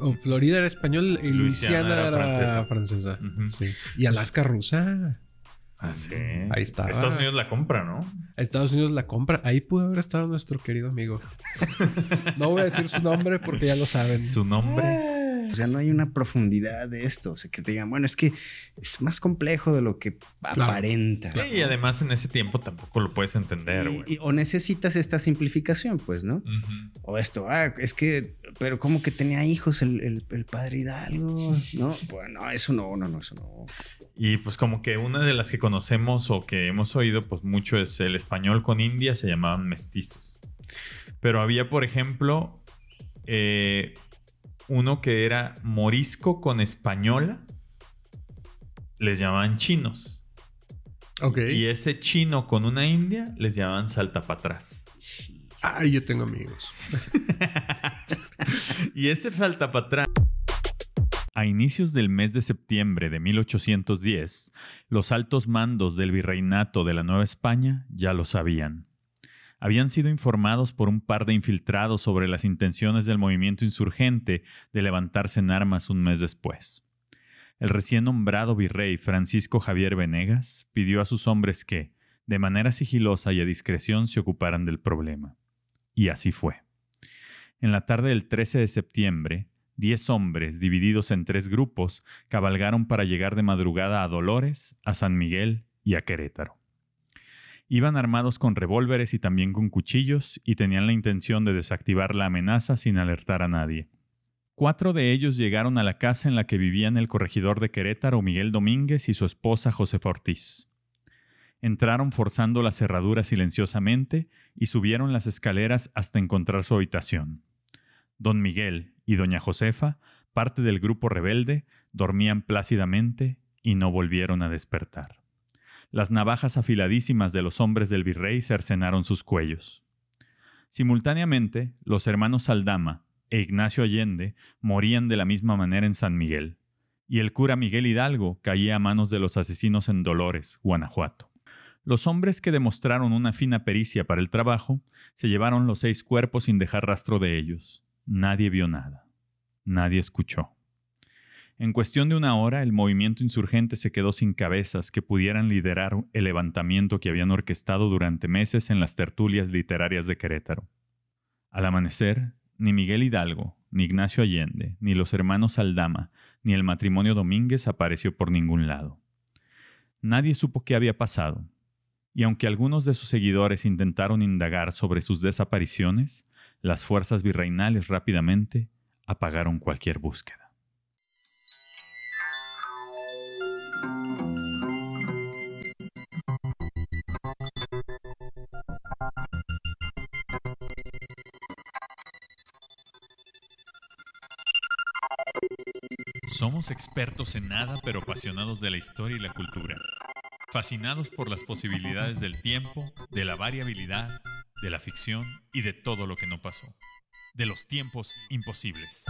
O Florida era español y Luisiana, era, francesa. sí. Y Alaska rusa. Ah, sí. Ahí está. Estados Unidos la compra, ¿no? Estados Unidos la compra. Ahí pudo haber estado nuestro querido amigo. no voy a decir su nombre porque ya lo saben. Su nombre. O sea, no hay una profundidad de esto. O sea, que te digan, bueno, es que es más complejo de lo que aparenta. Sí, y además en ese tiempo tampoco lo puedes entender, güey. O necesitas esta simplificación, pues, ¿no? O esto, ah, es que, pero como que tenía hijos el, el, padre Hidalgo, ¿no? Bueno, eso no, no, no, eso no. Y pues como que una de las que conocemos o que hemos oído, pues mucho es el español con India, se llamaban mestizos. Pero había, por ejemplo, eh, uno que era morisco con española, les llamaban chinos. Ok. Y ese chino con una india les llamaban salta para atrás. Ay, yo tengo amigos. y ese salta para atrás. A inicios del mes de septiembre de 1810, los altos mandos del virreinato de la Nueva España ya lo sabían habían sido informados por un par de infiltrados sobre las intenciones del movimiento insurgente de levantarse en armas un mes después. El recién nombrado virrey Francisco Javier Venegas pidió a sus hombres que, de manera sigilosa y a discreción, se ocuparan del problema. Y así fue. En la tarde del 13 de septiembre, diez hombres, divididos en tres grupos, cabalgaron para llegar de madrugada a Dolores, a San Miguel y a Querétaro. Iban armados con revólveres y también con cuchillos y tenían la intención de desactivar la amenaza sin alertar a nadie. Cuatro de ellos llegaron a la casa en la que vivían el corregidor de Querétaro Miguel Domínguez y su esposa Josefa Ortiz. Entraron forzando la cerradura silenciosamente y subieron las escaleras hasta encontrar su habitación. Don Miguel y doña Josefa, parte del grupo rebelde, dormían plácidamente y no volvieron a despertar. Las navajas afiladísimas de los hombres del virrey cercenaron sus cuellos. Simultáneamente, los hermanos Saldama e Ignacio Allende morían de la misma manera en San Miguel, y el cura Miguel Hidalgo caía a manos de los asesinos en Dolores, Guanajuato. Los hombres que demostraron una fina pericia para el trabajo se llevaron los seis cuerpos sin dejar rastro de ellos. Nadie vio nada. Nadie escuchó. En cuestión de una hora, el movimiento insurgente se quedó sin cabezas que pudieran liderar el levantamiento que habían orquestado durante meses en las tertulias literarias de Querétaro. Al amanecer, ni Miguel Hidalgo, ni Ignacio Allende, ni los hermanos Aldama, ni el matrimonio Domínguez apareció por ningún lado. Nadie supo qué había pasado, y aunque algunos de sus seguidores intentaron indagar sobre sus desapariciones, las fuerzas virreinales rápidamente apagaron cualquier búsqueda. Somos expertos en nada pero apasionados de la historia y la cultura. Fascinados por las posibilidades del tiempo, de la variabilidad, de la ficción y de todo lo que no pasó. De los tiempos imposibles.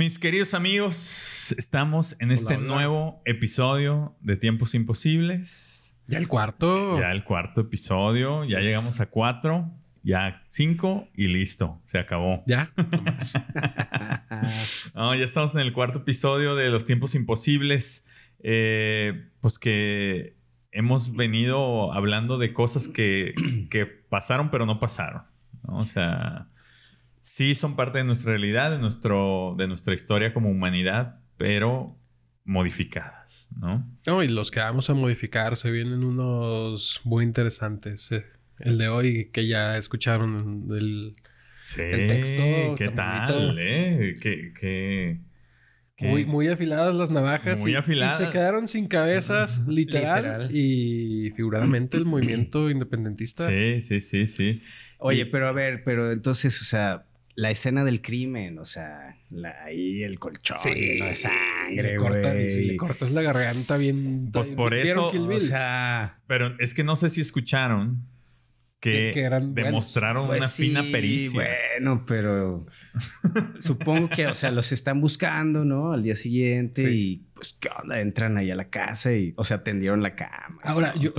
Mis queridos amigos, estamos en este nuevo episodio de Tiempos Imposibles. Ya el cuarto. Ya el cuarto episodio. Ya llegamos a cuatro. Ya cinco y listo, se acabó. Ya. no, ya estamos en el cuarto episodio de Los Tiempos Imposibles. Eh, pues que hemos venido hablando de cosas que, que pasaron pero no pasaron. O sea, sí son parte de nuestra realidad, de, nuestro, de nuestra historia como humanidad, pero modificadas, ¿no? No, y los que vamos a modificar se vienen unos muy interesantes. Eh. El de hoy que ya escucharon el, texto. ¿Qué tal? Eh? ¿Qué, Muy, muy afiladas las navajas. Muy afiladas. Y se quedaron sin cabezas, literal, Y figuradamente el movimiento independentista. Sí, sí, sí, sí. Oye, pero a ver, pero entonces, o sea, la escena del crimen, o sea, ahí el colchón sí, no sangre, le si le cortas la garganta bien... Pues por eso, o sea... Pero es que no sé si escucharon que, demostraron una pues fina pericia. Bueno, pero supongo que, o sea, los están buscando, ¿no? Al día siguiente y pues, ¿qué onda? Entran ahí a la casa y, o sea, atendieron la cama. Ahora, yo,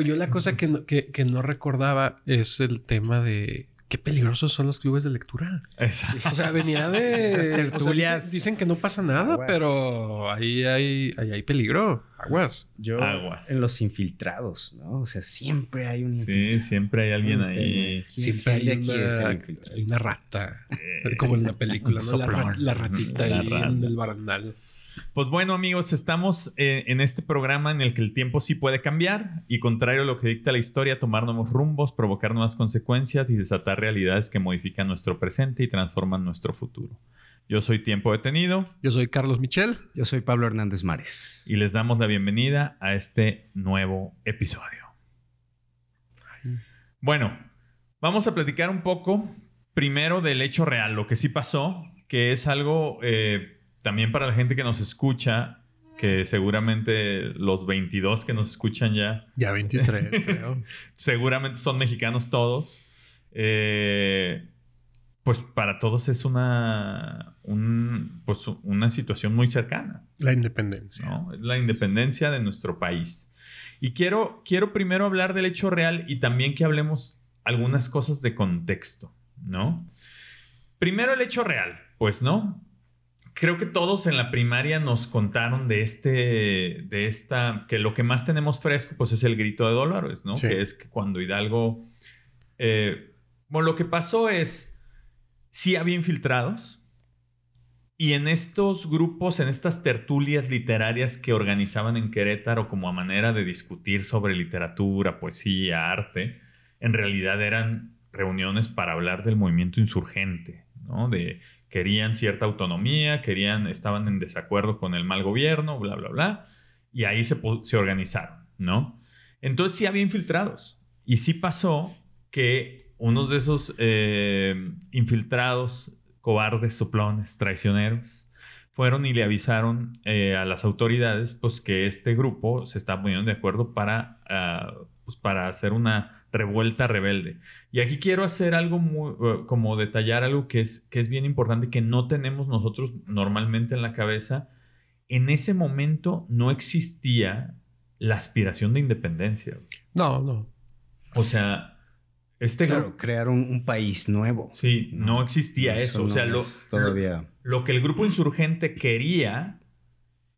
yo la cosa que no, que, que no recordaba es el tema de qué peligrosos son los clubes de lectura. Exacto. O sea, venía de tertulias. dicen, que no pasa nada, pero ahí hay, ahí hay peligro. Aguas. Yo Aguas. en los infiltrados, ¿no? O sea, siempre hay un infiltrado. Sí, siempre hay alguien ahí. Siempre hay, una, hay una rata. como en la película, ¿no? La, ratita ahí en el barandal. Pues bueno, amigos, estamos eh, en este programa en el que el tiempo sí puede cambiar y contrario a lo que dicta la historia, tomar nuevos rumbos, provocar nuevas consecuencias y desatar realidades que modifican nuestro presente y transforman nuestro futuro. Yo soy Tiempo Detenido. Yo soy Carlos Michel. Yo soy Pablo Hernández Mares. Y les damos la bienvenida a este nuevo episodio. Bueno, vamos a platicar un poco primero del hecho real, lo que sí pasó, que es algo... Eh, también para la gente que nos escucha, que seguramente los 22 que nos escuchan ya. Ya 23, creo. seguramente son mexicanos todos. Eh, pues para todos es una, pues una situación muy cercana. La independencia. la independencia de nuestro país. Y quiero, quiero primero hablar del hecho real y también que hablemos algunas cosas de contexto, ¿no? Primero el hecho real, pues, ¿no? Creo que todos en la primaria nos contaron de este, de esta, que lo que más tenemos fresco, pues es el grito de Dolores, ¿no? Que es que cuando Hidalgo, eh, bueno, lo que pasó es, sí había infiltrados y en estos grupos, en estas tertulias literarias que organizaban en Querétaro como a manera de discutir sobre literatura, poesía, arte, en realidad eran reuniones para hablar del movimiento insurgente, ¿no? De querían cierta autonomía, querían, estaban en desacuerdo con el mal gobierno, bla, bla, bla, y ahí se, se organizaron, ¿no? Entonces sí había infiltrados, y sí pasó que unos de esos eh, infiltrados, cobardes, soplones, traicioneros, fueron y le avisaron eh, a las autoridades pues que este grupo se está poniendo de acuerdo para, ah, pues, para hacer una revuelta rebelde. Y aquí quiero hacer algo muy, eh, como detallar algo que es, que es bien importante, que no tenemos nosotros normalmente en la cabeza. En ese momento no existía la aspiración de independencia. No, no. O sea, este claro, crear un, país nuevo. Sí, no, existía eso. O sea, lo, todavía. Lo, que el grupo insurgente quería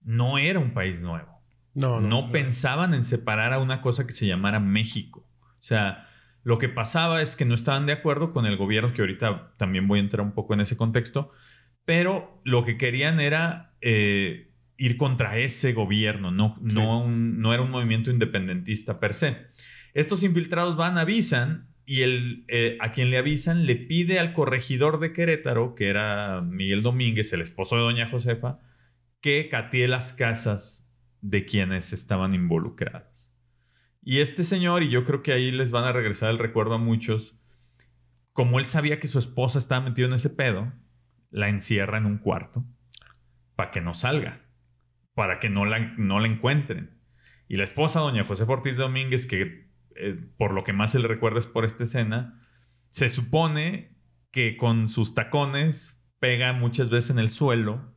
no era un país nuevo. No, no, no pensaban en separar a una cosa que se llamara México. O sea, lo que pasaba es que no estaban de acuerdo con el gobierno, que ahorita también voy a entrar un poco en ese contexto, pero lo que querían era eh, ir contra ese gobierno, no, no, no era un movimiento independentista per se. Estos infiltrados van, avisan y el, eh, a quien le avisan le pide al corregidor de Querétaro, que era Miguel Domínguez, el esposo de doña Josefa, que catee las casas de quienes estaban involucrados. Y este señor, y yo creo que ahí les van a regresar el recuerdo a muchos, como él sabía que su esposa estaba metida en ese pedo, la encierra en un cuarto para que no salga, para que no la, no la encuentren. Y la esposa, doña José Ortiz Domínguez, que eh, por lo que más se le recuerda es por esta escena, se supone que con sus tacones pega muchas veces en el suelo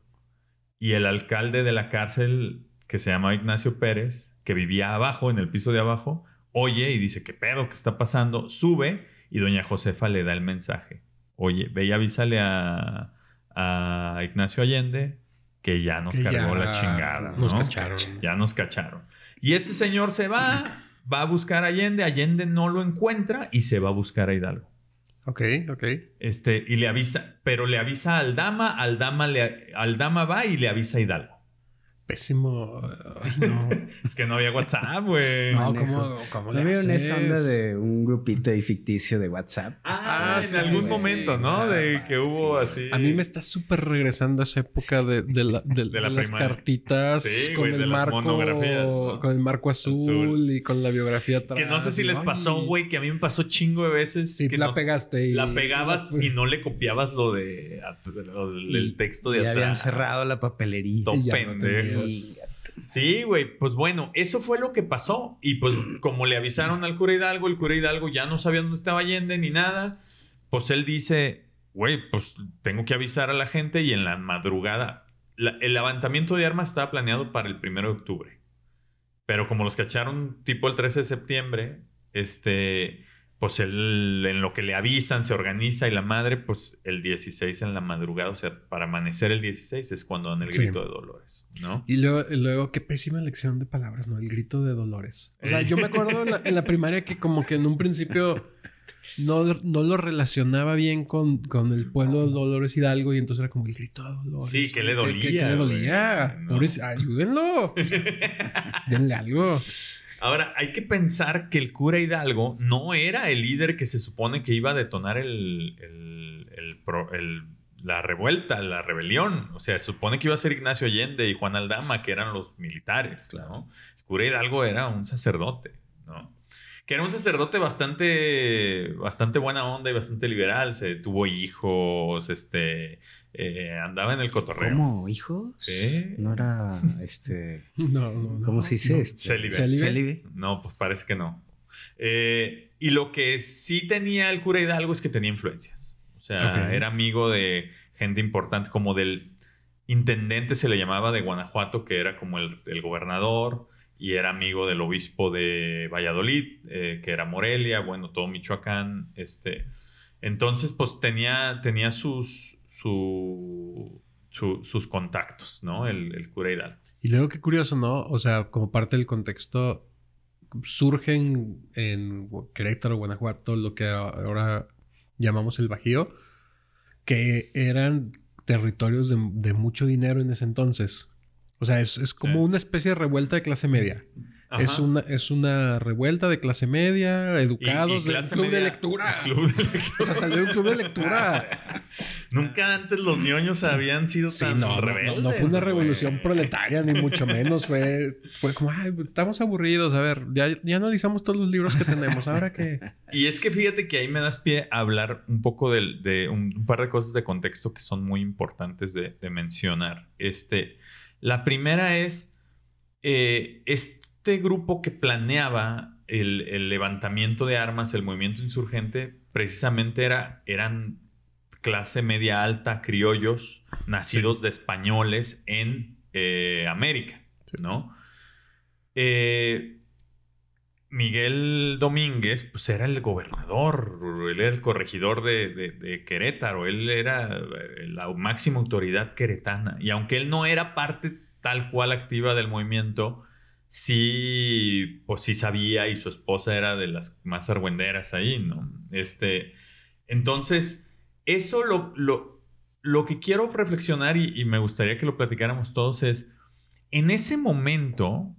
y el alcalde de la cárcel, que se llama Ignacio Pérez, que vivía abajo, en el piso de abajo, oye y dice, ¿qué pedo? ¿Qué está pasando? Sube y doña Josefa le da el mensaje. Oye, ve y avísale a, Ignacio Allende que ya nos cargó la chingada. Nos cacharon. Ya nos cacharon. Y este señor se va, va a buscar a Allende, Allende no lo encuentra y se va a buscar a Hidalgo. Ok, ok. Este, y le avisa, pero le avisa al dama, al dama, le, al dama va y le avisa a Hidalgo. Pésimo. Ay, no. es que no había WhatsApp, güey. No, ¿cómo, cómo le veo en esa onda de un grupito ahí ficticio de WhatsApp. Ah, en algún momento, ¿no? de que hubo así. A mí me está súper regresando a esa época de, de, la, de, las cartitas con el marco. Con el marco azul, y con la biografía atrás. Que no sé si les pasó, güey, que a mí me pasó chingo de veces. Sí, que la pegaste. Y la pegabas y no le copiabas lo de el texto de atrás. Ya habían cerrado la papelería. Sí, güey, pues bueno, eso fue lo que pasó. Y pues como le avisaron al cura Hidalgo, el cura Hidalgo ya no sabía dónde estaba Allende ni nada, pues él dice, güey, pues tengo que avisar a la gente y en la madrugada, el levantamiento de armas estaba planeado para el primero de octubre. Pero como los cacharon tipo el 13 de septiembre, este, pues él, en lo que le avisan, se organiza y la madre, pues el 16 en la madrugada, o sea, para amanecer el 16 es cuando dan el grito de Dolores, ¿no? Y luego, luego, qué pésima elección de palabras, ¿no? El grito de Dolores. O sea, yo me acuerdo en la, primaria que como que en un principio no, no lo relacionaba bien con, con, el pueblo de Dolores Hidalgo y entonces era como el grito de Dolores. Sí, que le dolía. Que, le dolía. ayúdenlo. Denle algo. Ahora, hay que pensar que el cura Hidalgo no era el líder que se supone que iba a detonar el, la revuelta, la rebelión. O sea, se supone que iba a ser Ignacio Allende y Juan Aldama, que eran los militares. ¿no? El cura Hidalgo era un sacerdote, ¿no? Que era un sacerdote bastante, bastante buena onda y bastante liberal. Se tuvo hijos, este, eh, andaba en el cotorreo. ¿Cómo? ¿Hijos? Sí. No era este. no, no, ¿Cómo se dice? No, No, pues parece que no. Eh, y lo que sí tenía el cura Hidalgo es que tenía influencias. O sea, era amigo de gente importante, como del intendente se le llamaba de Guanajuato, que era como el, gobernador, y era amigo del obispo de Valladolid, eh, que era Morelia, bueno, todo Michoacán. Este. Entonces, pues tenía, tenía sus, sus contactos, ¿no? El, cura Hidalgo. Y luego qué curioso, ¿no? O sea, como parte del contexto, surgen en Querétaro, Guanajuato, lo que ahora llamamos el Bajío, que eran territorios de, mucho dinero en ese entonces. O sea, es, como una especie de revuelta de clase media. Es una, es una revuelta de clase media, educados, de club de lectura. o sea, salió un club de lectura. Nunca antes los ñoños habían sido tan rebeldes. No, fue una revolución proletaria, ni mucho menos. Fue, fue como, ay, pues, estamos aburridos. A ver, ya, ya analizamos todos los libros que tenemos. ¿Ahora qué? Y es que fíjate que ahí me das pie a hablar un poco de, un, par de cosas de contexto que son muy importantes de, mencionar. Este, la primera es, eh, este grupo que planeaba el, levantamiento de armas, el movimiento insurgente, precisamente era, eran clase media alta, criollos, nacidos de españoles en eh, América, ¿no? Eh, Miguel Domínguez, pues era el gobernador, él era el corregidor de, Querétaro, él era eh, la máxima autoridad queretana. Y aunque él no era parte tal cual activa del movimiento, sí, pues sí sabía y su esposa era de las más argüenderas ahí, ¿no? Este, entonces, eso lo, lo, que quiero reflexionar y, me gustaría que lo platicáramos todos es, en ese momento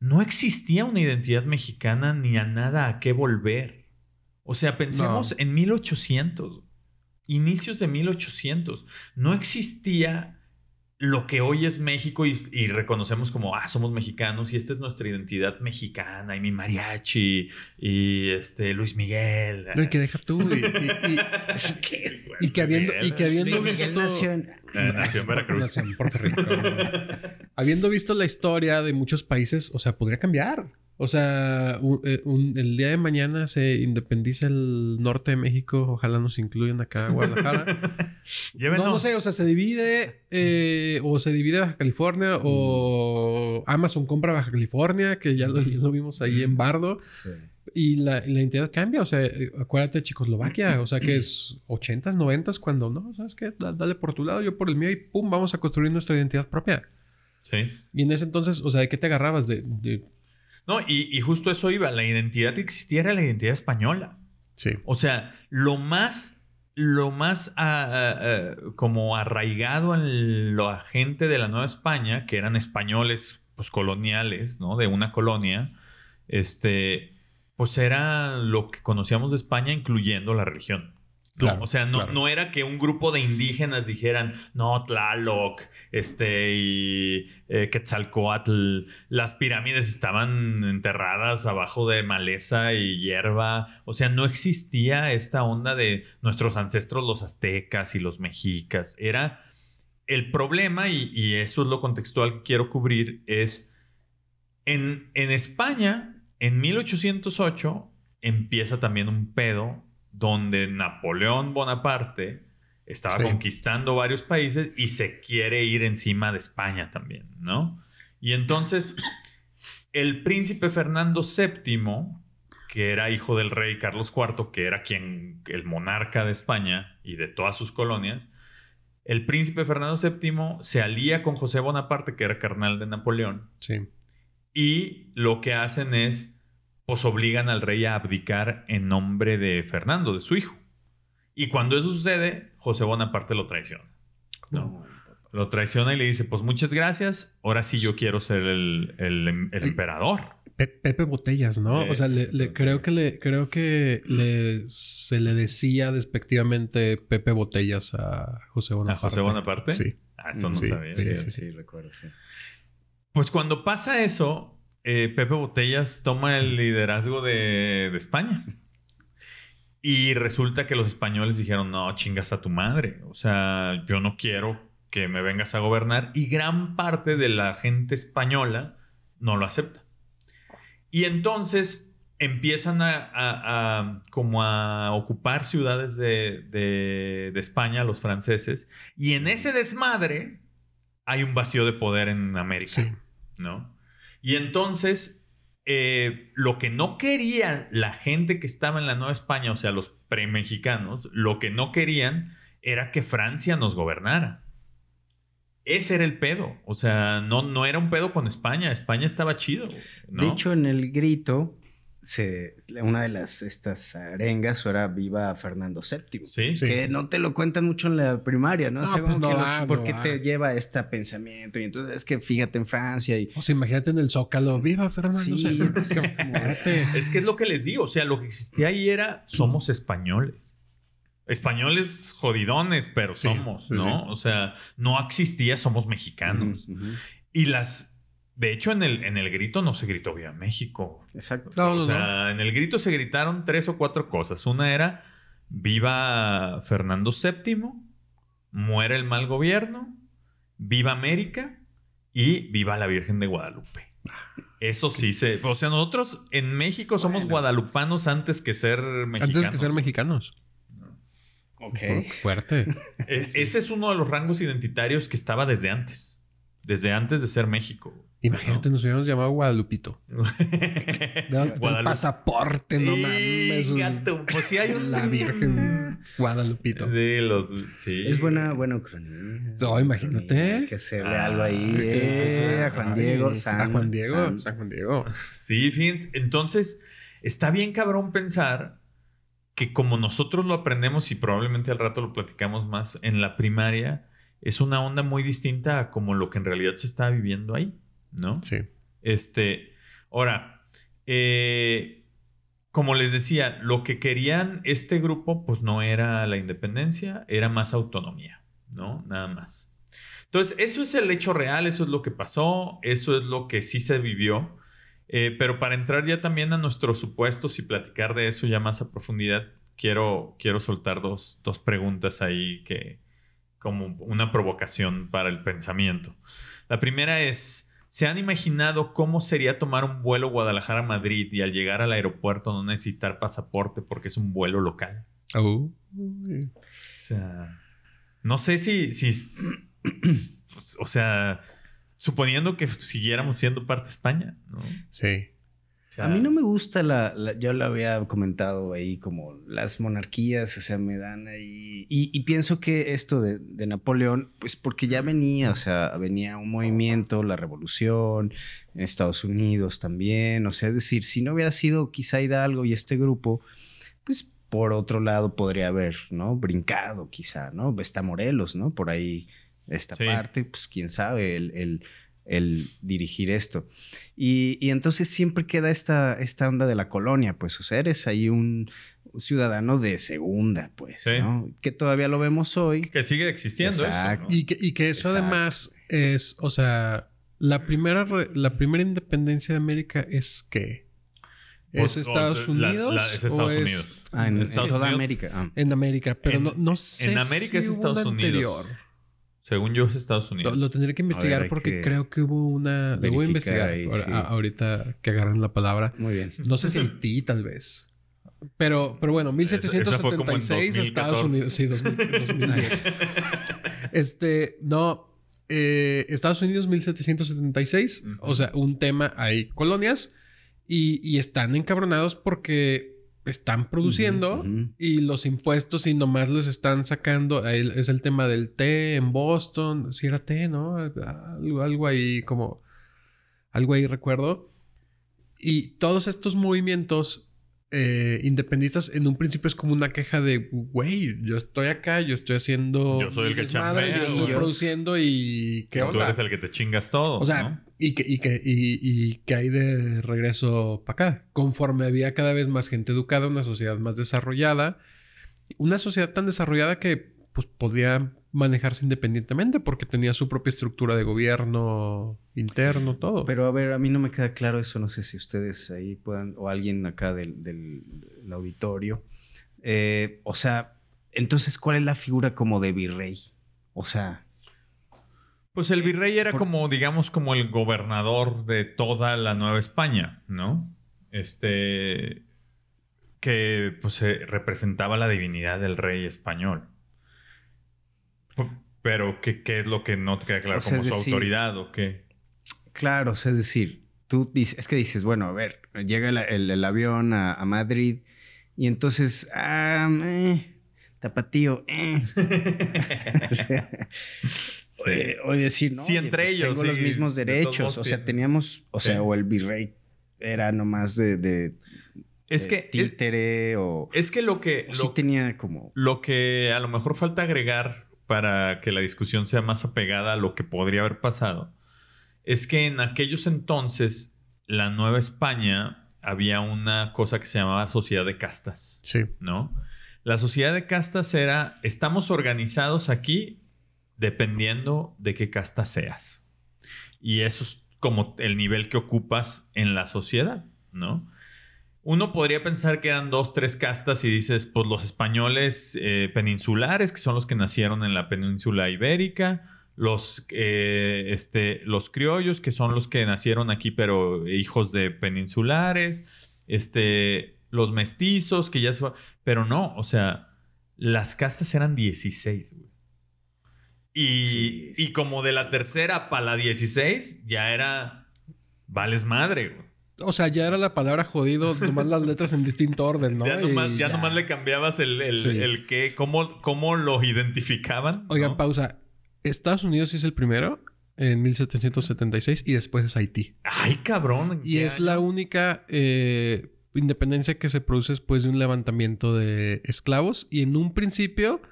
no existía una identidad mexicana ni a nada a qué volver. O sea, pensemos en 1800, inicios de 1800. No existía lo que hoy es México y, reconocemos como, ah, somos mexicanos y esta es nuestra identidad mexicana y mi mariachi y este Luis Miguel. No, y que deja tú. Y, y, que habiendo, y que habiendo visto... Nació en, nació Veracruz. en Puerto Rico. habiendo visto la historia de muchos países, o sea, podría cambiar. O sea, eh, el día de mañana se independiza el norte de México. Ojalá nos incluyan acá a Guadalajara. no, no sé, o sea, se divide eh, o se divide Baja California o Amazon compra Baja California, que ya lo, vimos ahí en Bardo. Y la, la, identidad cambia, o sea, eh, acuérdate de Checoslovaquia, o sea que es 80s, 90s, cuando no, ¿sabes qué? Dale por tu lado, yo por el mío y pum, vamos a construir nuestra identidad propia. Sí. Y en ese entonces, o sea, ¿de qué te agarrabas? de no, y, justo eso iba. La identidad que existía era la identidad española. Sí. O sea, lo más, lo más ah, ah, ah, como arraigado en la gente de la Nueva España, que eran españoles, pues coloniales, ¿no? De una colonia, este, pues era lo que conocíamos de España, incluyendo la religión o sea, no, no, era que un grupo de indígenas dijeran, no, Tlaloc, este, y eh, Quetzalcoatl, las pirámides estaban enterradas abajo de maleza y hierba. O sea, no existía esta onda de nuestros ancestros, los aztecas y los mexicas. Era el problema, y, eso es lo contextual que quiero cubrir, es en, en España, en 1808, empieza también un pedo donde Napoleón Bonaparte estaba conquistando varios países y se quiere ir encima de España también, ¿no? Y entonces el príncipe Fernando VII que era hijo del rey Carlos IV, que era quien, el monarca de España y de todas sus colonias, el príncipe Fernando VII se alía con José Bonaparte, que era carnal de Napoleón. Sí. Y lo que hacen es, pues obligan al rey a abdicar en nombre de Fernando, de su hijo. Y cuando eso sucede, José Bonaparte lo traiciona. ¿no? Lo traiciona y le dice, pues muchas gracias, ahora sí yo quiero ser el, el- el emperador. Pe- Pepe Botellas, ¿no? Sí, o sea, le, le- creo que le creo que le se le decía despectivamente Pepe Botellas a José ¿A Bonaparte. José Bonaparte? Sí. Ah, eso no Sí, sabía. sí, fíjate. sí, sí. recuerdo, sí. Pues cuando pasa eso, eh, Pepe Botellas toma el liderazgo de, de España. Y resulta que los españoles dijeron, no, chingas a tu madre. O sea, yo no quiero que me vengas a gobernar. Y gran parte de la gente española no lo acepta. Y entonces empiezan a, a- a- como a ocupar ciudades de, de- de España, los franceses. Y en ese desmadre hay un vacío de poder en América. Sí. ¿no? Y entonces, eh, lo que no querían la gente que estaba en la Nueva España, o sea, los premexicanos, lo que no querían era que Francia nos gobernara. Ese era el pedo. O sea, no, no era un pedo con España. España estaba chido. ¿no? De hecho, en el grito, se, una de las estas arengas era Viva Fernando VII. sí, Sí. Que no te lo cuentan mucho en la primaria, ¿no? No, O sea, pues como no que lo- va, no porque va. te lleva a este pensamiento. Y entonces es que fíjate en Francia y. O sea, imagínate en el Zócalo. ¡Viva Fernando! Sí, VII! es como- Espérate. Es que es lo que les digo. O sea, lo que existía ahí era somos españoles. Españoles jodidones, pero Sí, somos, ¿no? sí. O sea, no existía somos mexicanos. Y las. De hecho, en el, en el grito no se gritó Viva México. Exacto. No, no, o sea, en el grito se gritaron tres o cuatro cosas. Una era Viva Fernando VII, muere el mal gobierno, Viva América y Viva la Virgen de Guadalupe. Eso sí se. O sea, nosotros en México somos Bueno. guadalupanos antes que ser mexicanos. Antes que ser mexicanos. Ok. Fuerte. E- ese es uno de los rangos identitarios que estaba desde antes. Desde antes de ser México. Imagínate, nos hubiéramos llamado Guadalupito. Guadalupe. pasaporte, no mames. Gato, pues sí hay un... La Virgen Guadalupito. De los... Sí. Es buena, buena ucronía. No, imagínate. Que hacerle Ah, algo ahí. Eh, a Juan Diego, San, a Juan Diego. San. San Juan Diego. Sí, fíjense. Entonces, está bien cabrón pensar que como nosotros lo aprendemos y probablemente al rato lo platicamos más en la primaria, es una onda muy distinta a como lo que en realidad se está viviendo ahí, ¿no? Sí. Este, ahora, eh, como les decía, lo que querían este grupo, pues no era la independencia, era más autonomía, ¿no? Nada más. Entonces, eso es el hecho real, eso es lo que pasó, eso es lo que sí se vivió. Eh, pero para entrar ya también a nuestros supuestos y platicar de eso ya más a profundidad, quiero, quiero soltar dos, dos preguntas ahí que como una provocación para el pensamiento. La primera es, ¿se han imaginado cómo sería tomar un vuelo Guadalajara-Madrid y al llegar al aeropuerto no necesitar pasaporte porque es un vuelo local? Oh. O sea, no sé si, si o sea, suponiendo que siguiéramos siendo parte de España, ¿no? Sí. A mí no me gusta la, la- yo lo había comentado ahí como las monarquías, o sea, me dan ahí. Y, y pienso que esto de, de Napoleón, pues porque ya venía, o sea, venía un movimiento, la revolución en Estados Unidos también, o sea, es decir, si no hubiera sido quizá Hidalgo y este grupo, pues por otro lado podría haber, ¿no? Brincado quizá, ¿no? Está Morelos, ¿no? Por ahí, esta Sí. parte, pues quién sabe, el, el- el dirigir esto. Y, y entonces siempre queda esta, esta onda de la colonia, pues, o sea, eres ahí un ciudadano de segunda, pues, Sí. ¿no? Que todavía lo vemos hoy. que sigue existiendo Exacto. eso, ¿no? Y que, y que eso Exacto. además es, o sea, la primera, re- la primera independencia de América es qué? Pues, ¿Es o- Estados Unidos? la- es o Estados es Unidos. Ah, en, en Estados toda Unidos. América. ah. En América, pero En- no, no sé. en América es si hubo Estados Unidos. anterior. Según yo es Estados Lo, Unidos. lo tendré que investigar hay porque que creo que hubo una. Lo voy a investigar ahí, ahora- sí. a- ahorita que agarren la palabra. Muy bien. No sé si Haití, tal vez. Pero, pero bueno, Eso- eso fue como en 1776 Estados 2014. Unidos. Sí, 2000, 2010. este, no. eh, Estados Unidos 1776. Ujú. O sea, un tema ahí, colonias. Y, y están encabronados porque están produciendo y los impuestos y nomás les están sacando. Es el tema del té en Boston. Si era té, ¿no? Algo, algo ahí como. Algo ahí recuerdo. Y todos estos movimientos eh, independistas en un principio es como una queja de, güey, yo estoy acá, yo estoy haciendo. Yo soy el que chambea, Yo estoy produciendo y. ¿Qué Tú onda? eres el que te chingas todo. O sea, ¿no? y, que, y, que, y, y que hay de regreso para acá. Conforme había cada vez más gente educada, una sociedad más desarrollada, una sociedad tan desarrollada que pues, podía manejarse independientemente porque tenía su propia estructura de gobierno interno, todo. Pero a ver, a mí no me queda claro eso. No sé si ustedes ahí puedan, o alguien acá del, del- del auditorio. Eh, o sea, entonces, ¿cuál es la figura como de virrey? O sea, Pues el virrey era por- como, digamos, como el gobernador de toda la Nueva España, ¿no? Este. Que pues eh, representaba la divinidad del rey español. Pero, ¿qué, qué es lo que no te queda claro? O sea, ¿Como es su decir- autoridad o qué? claro, o sea, es decir, tú dices, es que dices, bueno, a ver, llega el, el- el avión a, a Madrid y entonces, ah, eh, tapatío, eh. Oye, oye, decir, no, Sí, oye, entre pues ellos, Tengo sí, los mismos derechos. O sea, teníamos, o Sí. sea, o el virrey era nomás de, de, Es que. Es, títere o, es que lo que. o sí tenía como. Lo que a lo mejor falta agregar para que la discusión sea más apegada a lo que podría haber pasado es que en aquellos entonces la Nueva España había una cosa que se llamaba sociedad de castas, sí. ¿no? La sociedad de castas era, estamos organizados aquí dependiendo de qué casta seas. Y eso es como el nivel que ocupas en la sociedad, ¿no? Uno podría pensar que eran dos, tres castas y dices, pues los españoles eh, peninsulares, que son los que nacieron en la península ibérica, los, eh, este, los criollos, que son los que nacieron aquí, pero hijos de peninsulares, este, los mestizos, que ya se fue- Pero no, o sea, las castas eran 16, güey. Y, Sí, sí, y como de la tercera para la 16, ya era, vales madre, güey. O sea, ya era la palabra jodido, nomás las letras en distinto orden, ¿no? Ya, nomás, ya nomás le cambiabas el, el, Sí. el qué, cómo, cómo lo identificaban. Oigan, ¿no? pausa. Estados Unidos es el primero en 1776 y después es Haití. Ay, cabrón. ¿en Y es año? la única eh, independencia que se produce después de un levantamiento de esclavos y en un principio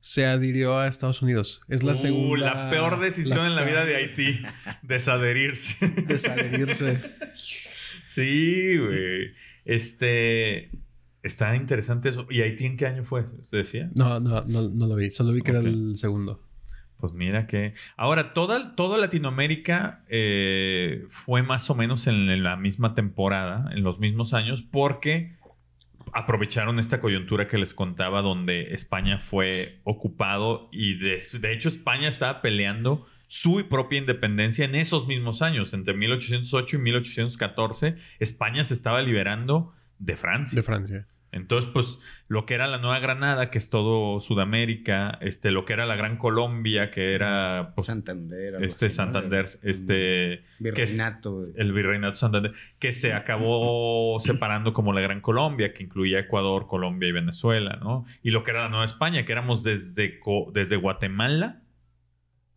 se adhirió a Estados Unidos. Es la Uh, segunda. La peor decisión en la vida de Haití. Desadherirse. Desadherirse. sí, güey. Este. Está interesante eso. ¿Y Haití en qué año fue? ¿Usted decía? No, no, no, no lo vi. Solo vi que era el segundo. Pues mira que. Ahora, toda, toda Latinoamérica eh, fue más o menos en, en la misma temporada, en los mismos años, porque aprovecharon esta coyuntura que les contaba, donde España fue ocupado y de, de hecho España estaba peleando su propia independencia en esos mismos años, entre 1808 y 1814. España se estaba liberando de Francia. De Francia. Entonces, pues, lo que era la Nueva Granada, que es todo Sudamérica, este, lo que era la Gran Colombia, que era pues, Santander. este. Santander, este que es Virreinato. el Virreinato Santander, que se acabó separando como la Gran Colombia, que incluía Ecuador, Colombia y Venezuela, ¿no? Y lo que era la Nueva España, que éramos desde, desde Guatemala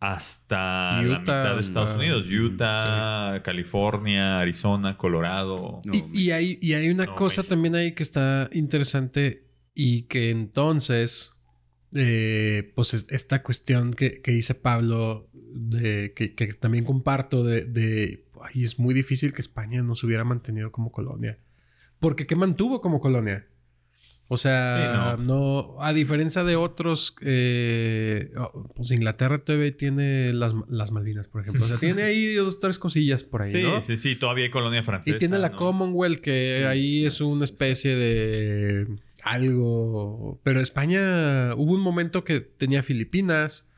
hasta la Utah, mitad de Estados Unidos, Utah, California, Arizona, Colorado. No, Y, y hay, y hay una No, cosa México. también ahí que está interesante y que entonces, eh, pues es- esta cuestión que, que dice Pablo, de, que, que también comparto, de, de ay, es muy difícil que España no se hubiera mantenido como colonia. Porque ¿qué mantuvo como colonia? O sea, Sí, no. a diferencia de otros, eh, oh, pues Inglaterra todavía tiene las, las Malvinas, por ejemplo. O sea, tiene ahí dos, tres cosillas por ahí, Sí, ¿no? sí, sí, todavía hay colonia francesa. Y tiene la ¿no? Commonwealth, que Sí, ahí es una especie de algo. Pero España hubo un momento que tenía Filipinas,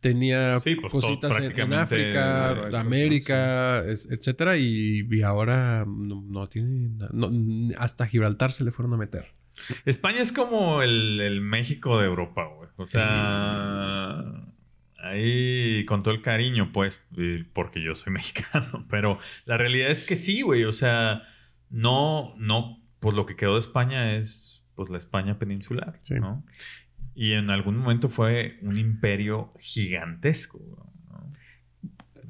tenía Sí, pues, todo cositas en- África, Marruecos, América, etcétera, y, y ahora no, no tiene. no- hasta Gibraltar se le fueron a meter. España es como el, el México de Europa, güey. O sea, ahí con todo el cariño, pues, porque yo soy mexicano. Pero la realidad es que sí, güey. O sea, no, no, pues lo que quedó de España es pues la España peninsular, Sí. ¿no? Y en algún momento fue un imperio gigantesco. ¿no?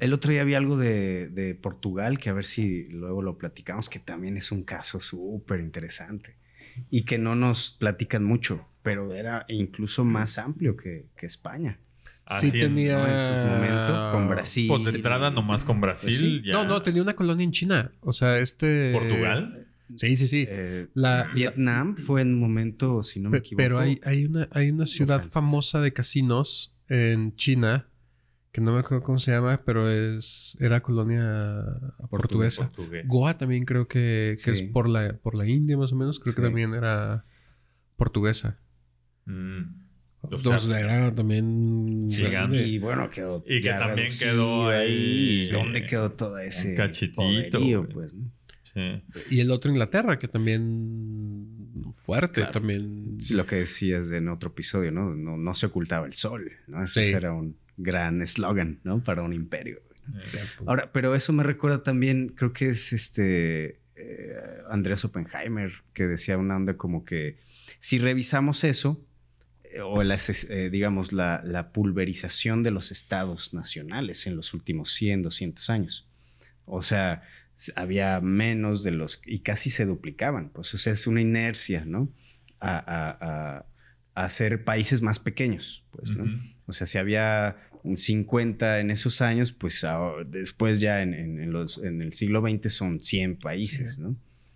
El otro día había algo de, de Portugal, que a ver si luego lo platicamos, que también es un caso súper interesante y que no nos platican mucho, pero era incluso más amplio que, que España. Así sí en- tenía... ¿no? En sus momentos, con Brasil. Pues de entrada nomás con Brasil. Pues sí. ya. No, no, tenía una colonia en China. O sea, este... Portugal. Sí, sí, sí. Eh, La- Vietnam fue en un momento, si no me equivoco. Pero hay, hay, una, hay una ciudad famosa de casinos en China que no me acuerdo cómo se llama, pero es era colonia portuguesa. Portugués. Goa también creo que, que es por la, por la India más o menos. Creo que también era portuguesa. Mm. O sea, era también... Gigante. Y bueno, quedó. Y que también quedó ahí, ¿Dónde sí. quedó todo ese cachitito, poderío, güey. pues, ¿no? sí. Y el otro Inglaterra, que también fuerte, Claro. también. Sí, lo que decías en otro episodio, ¿no? No, no se ocultaba el sol, ¿no? Ese Sí. era un gran eslogan, ¿no? Para un imperio. ¿no? Eh, Ahora, pero eso me recuerda también, creo que es este eh, Andreas Oppenheimer, que decía una onda como que si revisamos eso, eh, o las, eh, digamos la, la pulverización de los estados nacionales en los últimos 100, 200 años. O sea, había menos de los, y casi se duplicaban, pues o sea, es una inercia, ¿no? A, a, a- a hacer países más pequeños, pues, ¿no? O sea, si había 50 en esos años, pues ahora- después ya en, en- en los, en el siglo XX son 100 países, Sí. ¿no?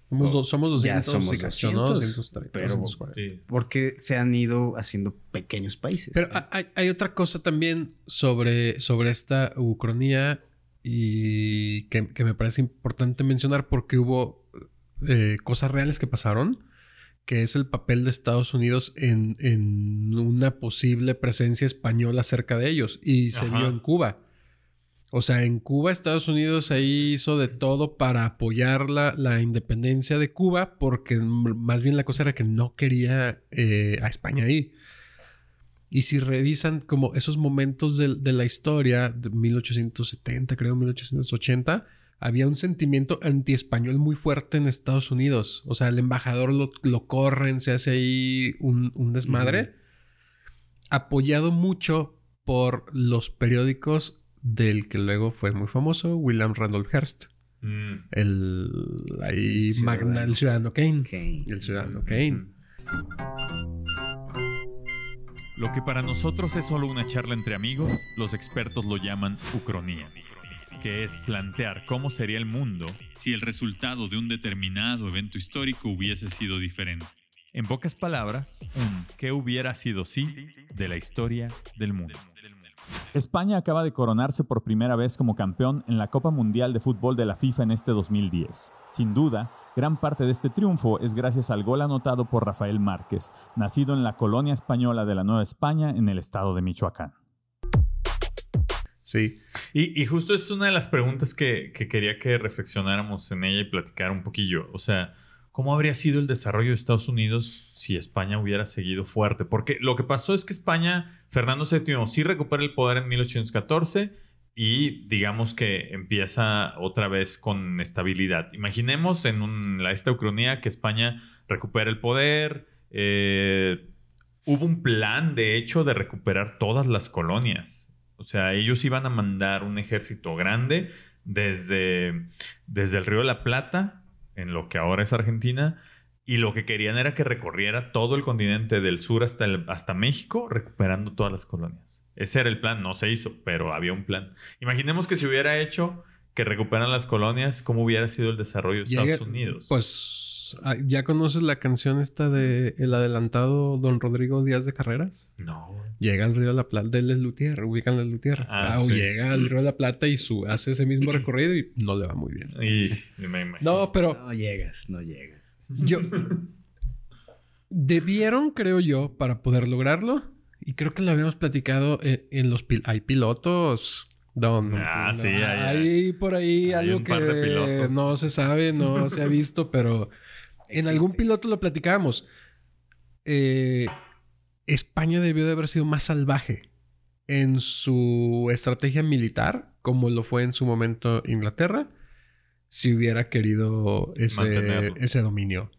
somos, dos- somos Ya 200 somos y cacho, ¿no? 200, 230, pero- 240. Sí. Porque se han ido haciendo pequeños países. Pero hay, hay otra cosa también sobre, sobre esta ucronía y que, que me parece importante mencionar porque hubo eh, cosas reales que pasaron, que es el papel de Estados Unidos en, en una posible presencia española cerca de ellos y se Ajá. vio en Cuba. O sea, en Cuba Estados Unidos ahí hizo de todo para apoyar la, la independencia de Cuba porque más bien la cosa era que no quería eh, a España ahí. Y si revisan como esos momentos de, de la historia, de 1870, creo, 1880, había un sentimiento anti-español muy fuerte en Estados Unidos. O sea, el embajador lo, lo corren, se hace ahí un, un desmadre. Apoyado mucho por los periódicos del que luego fue muy famoso, William Randolph Hearst. Mm. El ahí Ciudadano. magna, el ciudadano Kane. Ok. El ciudadano Kane. Lo que para nosotros es solo una charla entre amigos, los expertos lo llaman ucronía, que es plantear cómo sería el mundo si el resultado de un determinado evento histórico hubiese sido diferente. En pocas palabras, un qué hubiera sido si de la historia del mundo. España acaba de coronarse por primera vez como campeón en la Copa Mundial de Fútbol de la FIFA en este 2010. Sin duda, gran parte de este triunfo es gracias al gol anotado por Rafael Márquez, nacido en la colonia española de la Nueva España en el estado de Michoacán. Sí. Y, y justo es una de las preguntas que, que quería que reflexionáramos en ella y platicar un poquillo. O sea, ¿cómo habría sido el desarrollo de Estados Unidos si España hubiera seguido fuerte? Porque lo que pasó es que España, Fernando VII, sí recupera el poder en 1814 y digamos que empieza otra vez con estabilidad. Imaginemos en la, esta ucronía que España recupera el poder. eh, hubo un plan, de hecho, de recuperar todas las colonias. O sea, ellos iban a mandar un ejército grande desde, desde el Río de la Plata, en lo que ahora es Argentina, y lo que querían era que recorriera todo el continente del sur hasta, el- hasta México, recuperando todas las colonias. Ese era el plan, no se hizo, pero había un plan. Imaginemos que se hubiera hecho que recuperan las colonias, ¿cómo hubiera sido el desarrollo de Estados Llega- Unidos? Pues, ah, ¿ya conoces la canción esta de El adelantado Don Rodrigo Díaz de Carreras? no. Llega al Río de la Plata, del Lutier, ubican el Lutier. Ah, Ah, sí. llega al Río de la Plata y su, hace ese mismo recorrido y no le va muy bien. Y, y me imagino. No, pero No llegas, no llegas. yo... Debieron, creo yo, para poder lograrlo, y creo que lo habíamos platicado en, en los... pil- hay pilotos... Don, Ah, sí, hay- hay por ahí hay algo un que no se sabe, no se ha visto, pero en algún piloto lo platicábamos. Eh, España debió de haber sido más salvaje en su estrategia militar, como lo fue en su momento Inglaterra, si hubiera querido ese, ese dominio.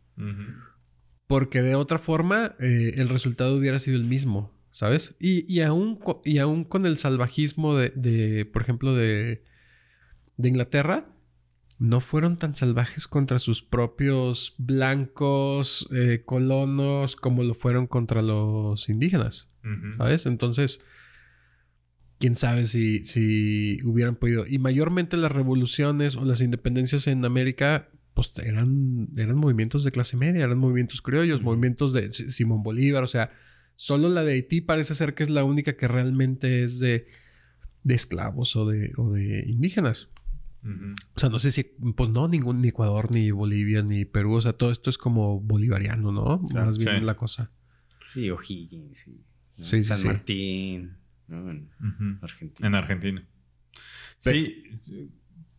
Porque de otra forma, eh, el resultado hubiera sido el mismo, ¿sabes? Y, y, aún, y aún con el salvajismo de, de, por ejemplo, de, de Inglaterra, no fueron tan salvajes contra sus propios blancos eh, colonos como lo fueron contra los indígenas. ¿sabes? Entonces, quién sabe si, si hubieran podido. Y mayormente las revoluciones o las independencias en América, pues eran, eran movimientos de clase media, eran movimientos criollos, movimientos de Simón Bolívar, o sea, solo la de Haití parece ser que es la única que realmente es de, de esclavos o de, o de indígenas. O sea, no sé si, pues no, ningún, ni Ecuador, ni Bolivia, ni Perú, o sea, todo esto es como bolivariano, ¿no? Claro, Más bien sí. la cosa. Sí, O'Higgins, sí. ¿no? Sí, San sí. Martín, ¿no? En. Argentina. En Argentina. Sí.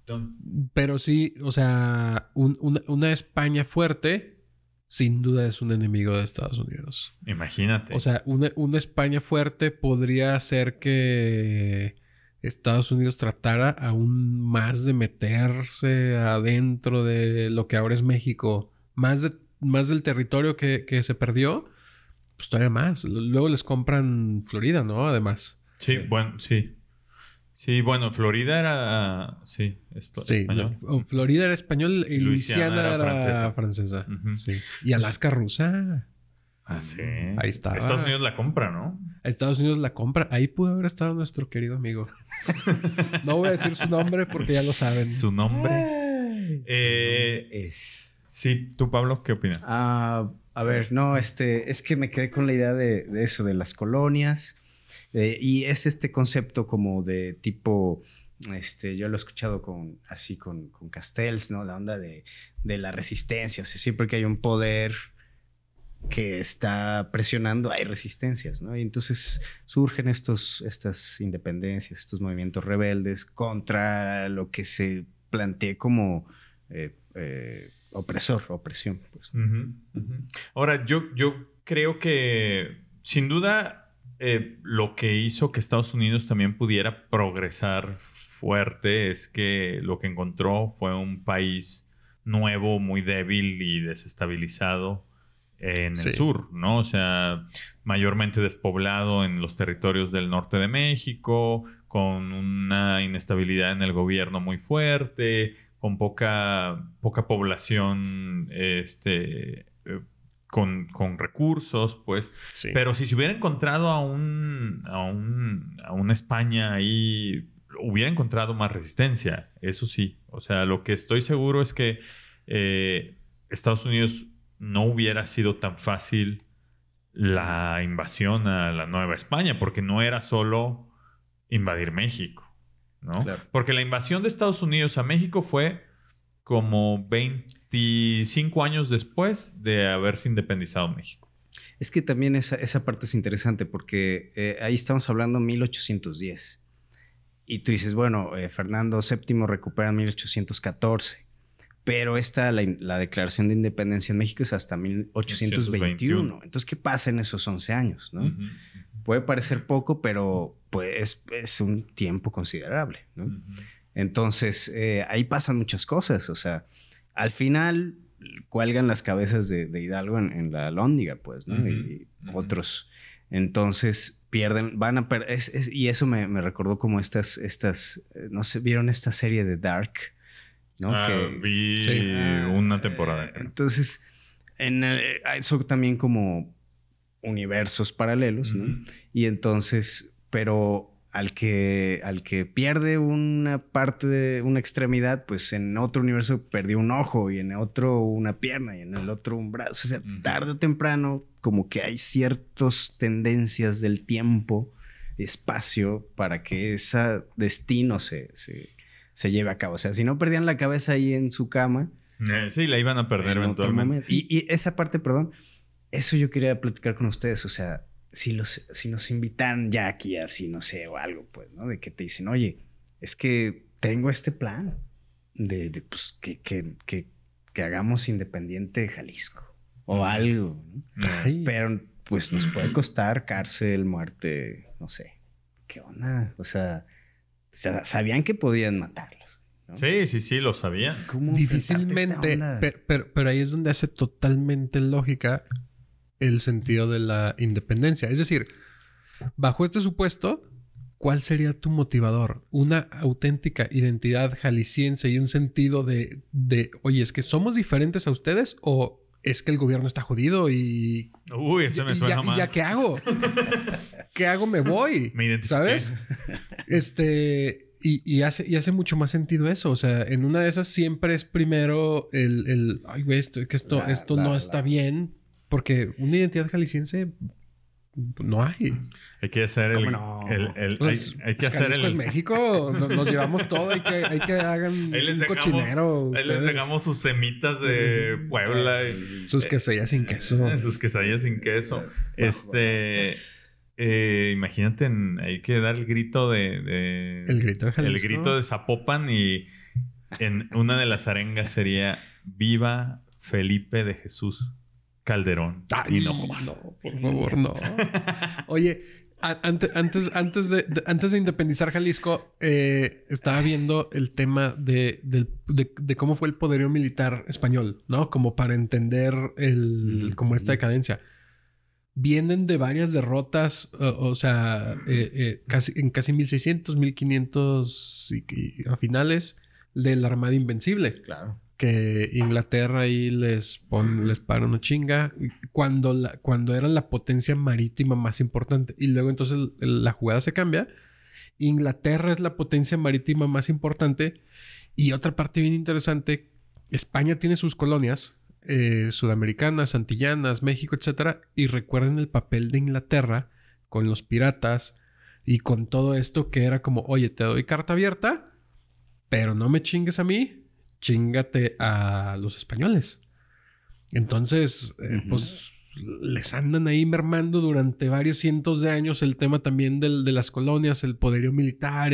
Don- Pero sí, o sea, un- una, una España fuerte, sin duda es un enemigo de Estados Unidos. Imagínate. O sea, una, una España fuerte podría hacer que Estados Unidos tratara aún más de meterse adentro de lo que ahora es México, más, de, más del territorio que, que se perdió, pues todavía más. Luego les compran Florida, ¿no? Además. sí, sí. bueno, sí. Sí, bueno, Florida era. Sí, Sí, español. no, Florida era español y Luisiana Luisiana, era era, francesa. francesa. Ujú. Sí. Y Alaska rusa. Ah, sí. Ahí estaba. Estados Unidos la compra, ¿no? Estados Unidos la compra. Ahí pudo haber estado nuestro querido amigo. no voy a decir su nombre porque ya lo saben. Su nombre. Eh, es. Sí, tú, Pablo, ¿qué opinas? Ah, a ver, no, este, es que me quedé con la idea de, de eso, de las colonias. eh, y es este concepto como de tipo, este, yo lo he escuchado con, así con, con Castells, ¿no? La onda de, de la resistencia. O sea, siempre que hay un poder que está presionando, hay resistencias, ¿no? Y entonces surgen estos, estas independencias, estos movimientos rebeldes contra lo que se plantea como eh, eh, opresor, opresión, pues. Ahora, yo, yo creo que sin duda eh, lo que hizo que Estados Unidos también pudiera progresar fuerte es que lo que encontró fue un país nuevo, muy débil y desestabilizado en Sí. el sur, ¿no? O sea, mayormente despoblado en los territorios del norte de México, con una inestabilidad en el gobierno muy fuerte, con poca, poca población este, eh, con, con recursos, pues. Sí. Pero si se hubiera encontrado a un, a un, a una España ahí, hubiera encontrado más resistencia, eso sí. O sea, lo que estoy seguro es que eh, Estados Unidos no hubiera sido tan fácil la invasión a la Nueva España, porque no era solo invadir México, ¿no? Claro. Porque la invasión de Estados Unidos a México fue como 25 años después de haberse independizado México. Es que también esa, esa parte es interesante porque eh, ahí estamos hablando 1810. Y tú dices, bueno, eh, Fernando VII recupera en 1814. Pero esta, la, declaración de independencia en México es hasta 1821. 1821. Entonces, ¿qué pasa en esos 11 años? no? Puede parecer poco, pero pues, es un tiempo considerable. ¿no? Entonces, eh, ahí pasan muchas cosas. O sea, al final cuelgan las cabezas de, de Hidalgo en, en la lóndiga, pues, ¿no? Y otros. Entonces, pierden, van a perder. y eso me, me recordó como estas, estas, eh, no sé, ¿vieron esta serie de Dark? ¿No? Ah, Que- vi Sí. una temporada. eh, entonces, en, eh, son también como universos paralelos, ¿no? Y entonces, pero al que, al que pierde una parte de una extremidad, pues en otro universo perdió un ojo y en otro una pierna y en el otro un brazo. O sea, tarde o temprano, como que hay ciertas tendencias del tiempo, espacio, para que ese destino se, se, se lleve a cabo. O sea, si no perdían la cabeza ahí en su cama, Eh, sí, la iban a perder eventualmente. Y, y esa parte, perdón, eso yo quería platicar con ustedes. O sea, si, los, si nos invitan ya aquí así, no sé, o algo, pues, ¿no? De que te dicen, oye, es que tengo este plan de, de, pues, que, que, que, que hagamos independiente Jalisco o algo, ¿no? Ay, Pero, pues, nos puede costar cárcel, muerte, no sé. ¿Qué onda? O sea, sabían que podían matarlos. Sí, sí, sí, lo sabía. ¿Cómo enfrentarte a esta Difícilmente, onda? per- per- pero, ahí es donde hace totalmente lógica el sentido de la independencia. Es decir, bajo este supuesto, ¿cuál sería tu motivador? Una auténtica identidad jalisciense y un sentido de, de oye, es que somos diferentes a ustedes o es que el gobierno está jodido y, Uy, ese me y suena ya, y más. ya qué hago? ¿Qué hago? Me voy. Me identifiqué. ¿Sabes? Este. Y, y hace, y hace mucho más sentido eso. O sea, en una de esas siempre es primero el. el Ay, güey, esto, que esto, La- esto la- no la- está bien. Porque una identidad jalisciense no hay. Hay que hacer el. ¿Cómo no? el- el- Pues, hay, hay que pues, hacer Jalisco el. es México. Nos, nos llevamos todo. Hay que, hay que hagan Ahí les un dejamos, cochinero. ahí les dejamos sus semitas de Puebla. y- Sus quesadillas sin queso. Eh, Sus quesadillas sin queso. Este. eh, imagínate, en- hay que dar el grito de. de- El grito de el Jalisco. grito de Zapopan y en una de las arengas sería Viva Felipe de Jesús Calderón. Ay, y no no, jodas. por favor, no. Oye, a- ante- antes, antes, de, de- antes de independizar Jalisco, eh, estaba viendo el tema de, del- de- de cómo fue el poderío militar español, ¿no? Como para entender el, como esta decadencia. Vienen de varias derrotas, o, o sea, eh, eh, casi, en casi 1600, 1500 y, y a finales de la Armada Invencible Claro. Que Inglaterra ahí les pon, les para una chinga cuando, la, cuando era la potencia marítima más importante. Y luego entonces la jugada se cambia. Inglaterra es la potencia marítima más importante. Y otra parte bien interesante, España tiene sus colonias eh, sudamericanas, antillanas, México, etcétera. Y recuerden el papel de Inglaterra con los piratas y con todo esto que era como, oye, te doy carta abierta, pero no me chingues a mí, chingate a los españoles. Entonces, eh, pues les andan ahí mermando durante varios cientos de años el tema también del- de las colonias, el poderío militar.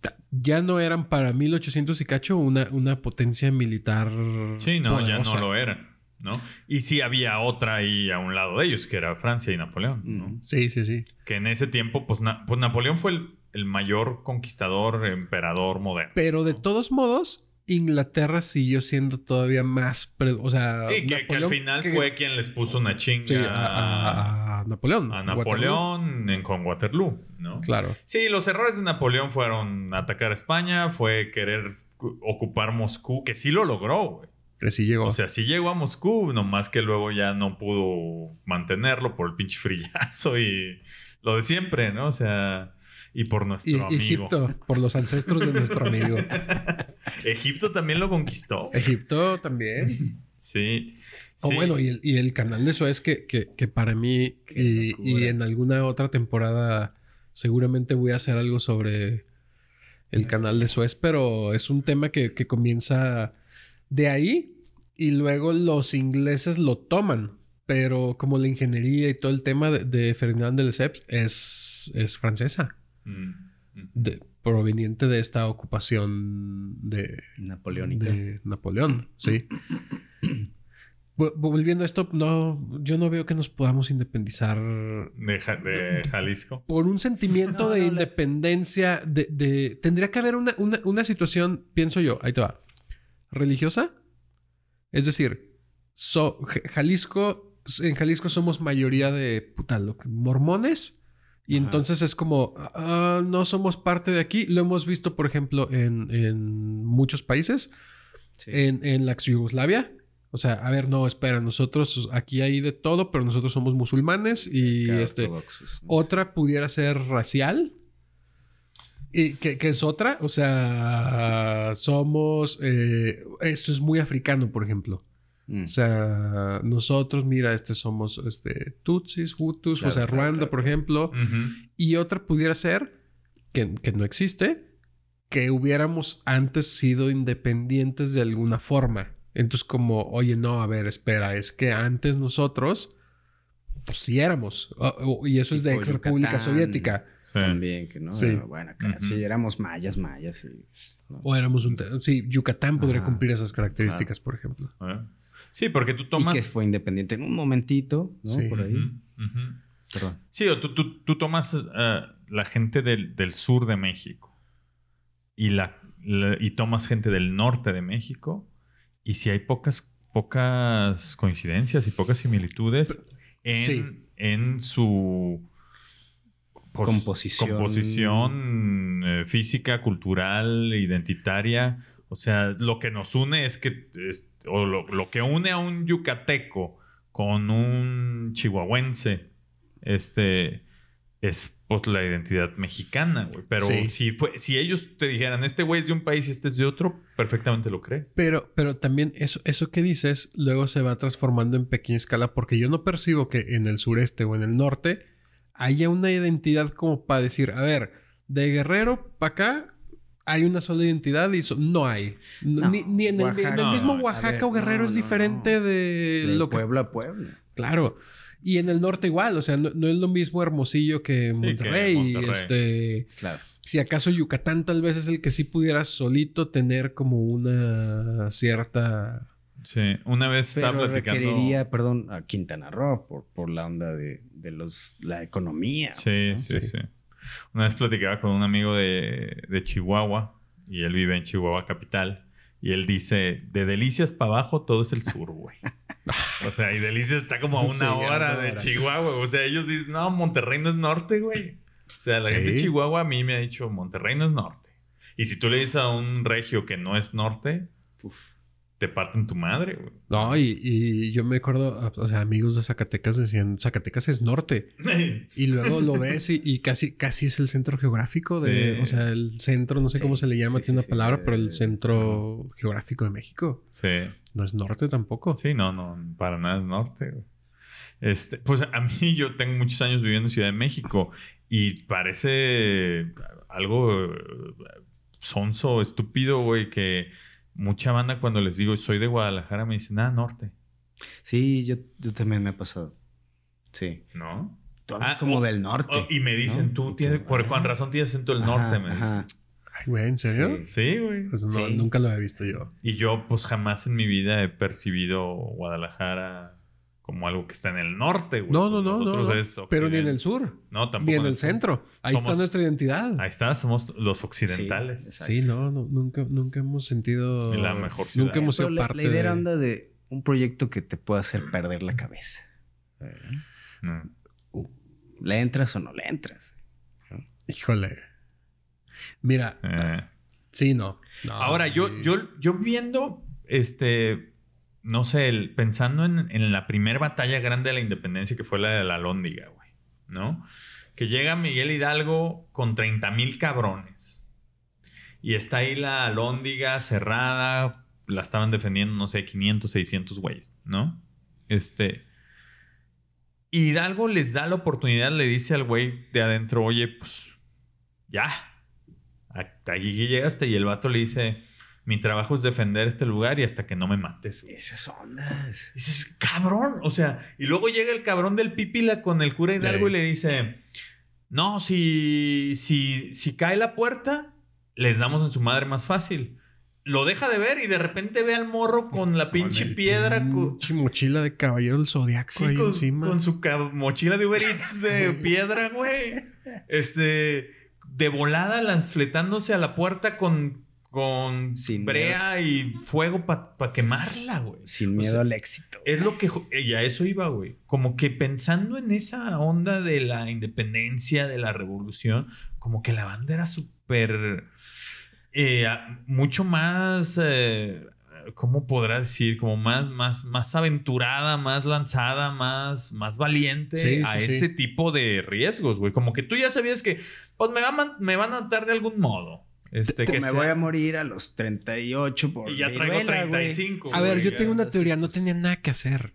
Ta- Ya no eran para 1800 y cacho una, una potencia militar. Sí, no, ya no lo eran, ¿no? Y sí había otra ahí a un lado de ellos, que era Francia y Napoleón, ¿no? Ujú. Sí, sí, sí. Que en ese tiempo, pues, Na- pues Napoleón fue el, el mayor conquistador, emperador moderno. Pero de todos modos, Inglaterra siguió siendo todavía más. o sea. Y que, que al final que- fue quien les puso una chinga Sí, a, a- a Napoleón. a. Napoleón en, con Waterloo, ¿no? Claro. Sí, los errores de Napoleón fueron atacar a España, fue querer cu- ocupar Moscú, que sí lo logró, güey. Que sí llegó. O sea, sí llegó a Moscú, nomás que luego ya no pudo mantenerlo por el pinche frillazo y lo de siempre, ¿no? O sea, y por nuestro y amigo. Egipto, por los ancestros de nuestro amigo. Egipto también lo conquistó. Egipto también. Sí. O sí. bueno, y el, y el canal de Suez que, que, que para mí y, y en alguna otra temporada seguramente voy a hacer algo sobre el canal de Suez, pero es un tema que, que comienza de ahí y luego los ingleses lo toman, pero como la ingeniería y todo el tema de, de Ferdinand de Lesseps es, es francesa. De- proveniente de esta ocupación de, Napoleónica. de Napoleón, sí. Vol- Volviendo a esto, no, yo no veo que nos podamos independizar De, Ja- de Jalisco. por un sentimiento No, de no, independencia, de, de- tendría que haber una, una, una situación, pienso yo, ahí te va, religiosa. Es decir, so- Ja- Jalisco, en Jalisco somos mayoría de puta, lo que- mormones. Y Ajá. entonces es como, ah, no somos parte de aquí. Lo hemos visto, por ejemplo, en, en muchos países. Sí. en, en la ex Yugoslavia. O sea, a ver, no, espera, nosotros aquí hay de todo, pero nosotros somos musulmanes y este otra pudiera ser racial. Y que, que es otra, o sea, somos, eh, esto es muy africano, por ejemplo. Mm. O sea, nosotros, mira, este somos este, Tutsis, Hutus, Claro, o sea, claro, Ruanda, claro, por ejemplo. Ujú. Y otra pudiera ser, que, que no existe, que hubiéramos antes sido independientes de alguna forma. Entonces como, oye, no, a ver, espera, es que antes nosotros, pues sí éramos. O- o- y eso es de ex República. Soviética. Sí. También, que no. Sí. Bueno, acá Ujú. sí éramos mayas, mayas. y- O éramos un... te- Sí, Yucatán podría Ajá. cumplir esas características, por ejemplo. ¿Eh? Sí, porque tú Y tomas. que fue independiente en un momentito, ¿no? Sí. Por ahí. Perdón. Sí, o tú, tú- tú tomas eh, la gente del, del sur de México y la y tomas gente del norte de México y si hay pocas, pocas coincidencias y pocas similitudes en, sí. en su pues, Composición. composición, eh, física, cultural, identitaria. O sea, lo que nos une es que, es- o lo, lo que une a un yucateco con un chihuahuense, este, es pues la identidad mexicana, güey. Pero Sí. si, fue, si ellos te dijeran, este güey es de un país y este es de otro, perfectamente lo crees. Pero, pero también eso, eso que dices luego se va transformando en pequeña escala porque yo no percibo que en el sureste o en el norte haya una identidad como para decir, a ver, de Guerrero para acá hay una sola identidad y so- no hay. No, ni, ni en, el, en el Oaxaca- mismo Oaxaca ver, o Guerrero no, es diferente no. de, De lo que... Puebla a Puebla. Claro. Y en el norte igual, o sea, no, no es lo mismo Hermosillo que Monterrey. Monterrey. Este, Claro. si acaso Yucatán tal vez es el que sí pudiera solito tener como una cierta... Sí, una vez estaba Pero platicando. requeriría, perdón, a Quintana Roo por, por la onda de, de los, la economía. Sí, ¿no? sí, Sí. sí, Una vez platicaba con un amigo de, de Chihuahua y él vive en Chihuahua capital y él dice, de Delicias para abajo todo es el sur, güey. o sea, y Delicias está como a una Sí, hora de. Chihuahua. O sea, ellos dicen, no, Monterrey no es norte, güey. O sea, la Sí. gente de Chihuahua a mí me ha dicho, Monterrey no es norte. Y si tú le dices a un regio que no es norte, Uf. Te parten tu madre, güey. No, y, y yo me acuerdo, o sea, amigos de Zacatecas decían, Zacatecas es norte. Y luego lo ves y, y casi, casi es el centro geográfico de, Sí. o sea, el centro, no sé Sí, cómo se le llama, sí, tiene sí, una palabra, sí, pero eh, el centro geográfico de México. sí. No es norte tampoco. Sí, no, no, para nada es norte. güey. Este, pues a mí yo tengo muchos años viviendo en Ciudad de México y parece algo eh, sonso, estúpido, güey, que mucha banda cuando les digo soy de Guadalajara me dicen, ah, norte, Sí, yo, yo también me ha pasado. Sí. ¿no? Tú hablas Ah, como o- del norte. Y me dicen, ¿no? tú tienes, por con razón tienes acento del Ajá, norte, me ajá. dicen. Ay, güey, ¿en serio? Sí. Sí, güey. Pues no, Sí. nunca lo había visto yo. Y yo, pues jamás en mi vida he percibido Guadalajara como algo que está en el norte, güey. No, no, no, no. Nosotros no. es Pero ni en el sur, No, tampoco. ni en el sur. centro. Ahí está nuestra identidad. Ahí está, somos los occidentales. Sí, no, no, nunca, nunca hemos sentido. En la mejor ciudad. Nunca hemos Pero sido la, parte la idea era de- un proyecto que te pueda hacer perder la cabeza. Mm. ¿Le entras o no le entras? Híjole. Mira, Eh. sí, no. No, Ahora, sí. yo, yo, yo viendo, este, no sé, el- pensando en, en la primera batalla grande de la independencia que fue la de la Lóndiga, güey, ¿no? Que llega Miguel Hidalgo con 30 mil cabrones. Y está ahí la Lóndiga cerrada, la estaban defendiendo, no sé, 500, 600 güeyes, ¿no? Este... Hidalgo les da la oportunidad, le dice al güey de adentro, oye, pues ya, hasta aquí llegaste. Y el vato le dice, mi trabajo es defender este lugar y hasta que no me mates. güey". Esas ondas. Dices, cabrón, o sea, y luego llega el cabrón del pípila con el cura Hidalgo Sí. y le dice, no, si, si, si cae la puerta, les damos en su madre más fácil. Lo deja de ver y de repente ve al morro con la pinche Con piedra. con- Pinche mochila de caballero del zodiaco Sí, ahí con, encima. con su mochila de Uber Eats de piedra, güey. Este, de volada, lanzfletándose a la puerta con, con Sin brea y fuego para quemarla, güey. Sin O miedo sea, al éxito. Es lo que... jo- Y a eso iba, güey. Como que pensando en esa onda de la independencia, de la revolución, como que la banda era súper... eh, mucho más... eh, ¿Cómo podrá decir? Como más, más, más aventurada, más lanzada, más, más valiente Sí, a sí, ese tipo de riesgos, güey. Como que tú ya sabías que, pues me, va me van a matar de algún modo. Este, que me sea- voy a morir a los 38 por Y ya traigo viruela, güey. 35. A ver, yo tengo una teoría, no tenía nada que hacer.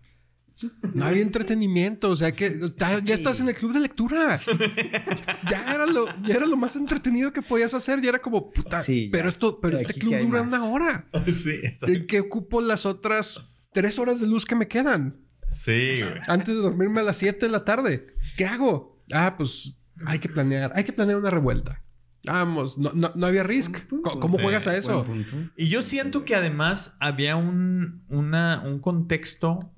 No había entretenimiento, o sea que ya, ya estás en el club de lectura. Ya era lo, ya era lo más entretenido que podías hacer. Ya era como, puta, Sí, pero esto, pero este que club dura más. una hora. sí, exacto. ¿En qué ocupo las otras tres horas de luz que me quedan? Sí, güey. Antes de dormirme a las 7 de la tarde. ¿Qué hago? Ah, pues hay que planear, hay que planear una revuelta. Vamos, no, no, no había risk. ¿Cómo, cómo juegas a eso? Y yo siento que además había un, una, un contexto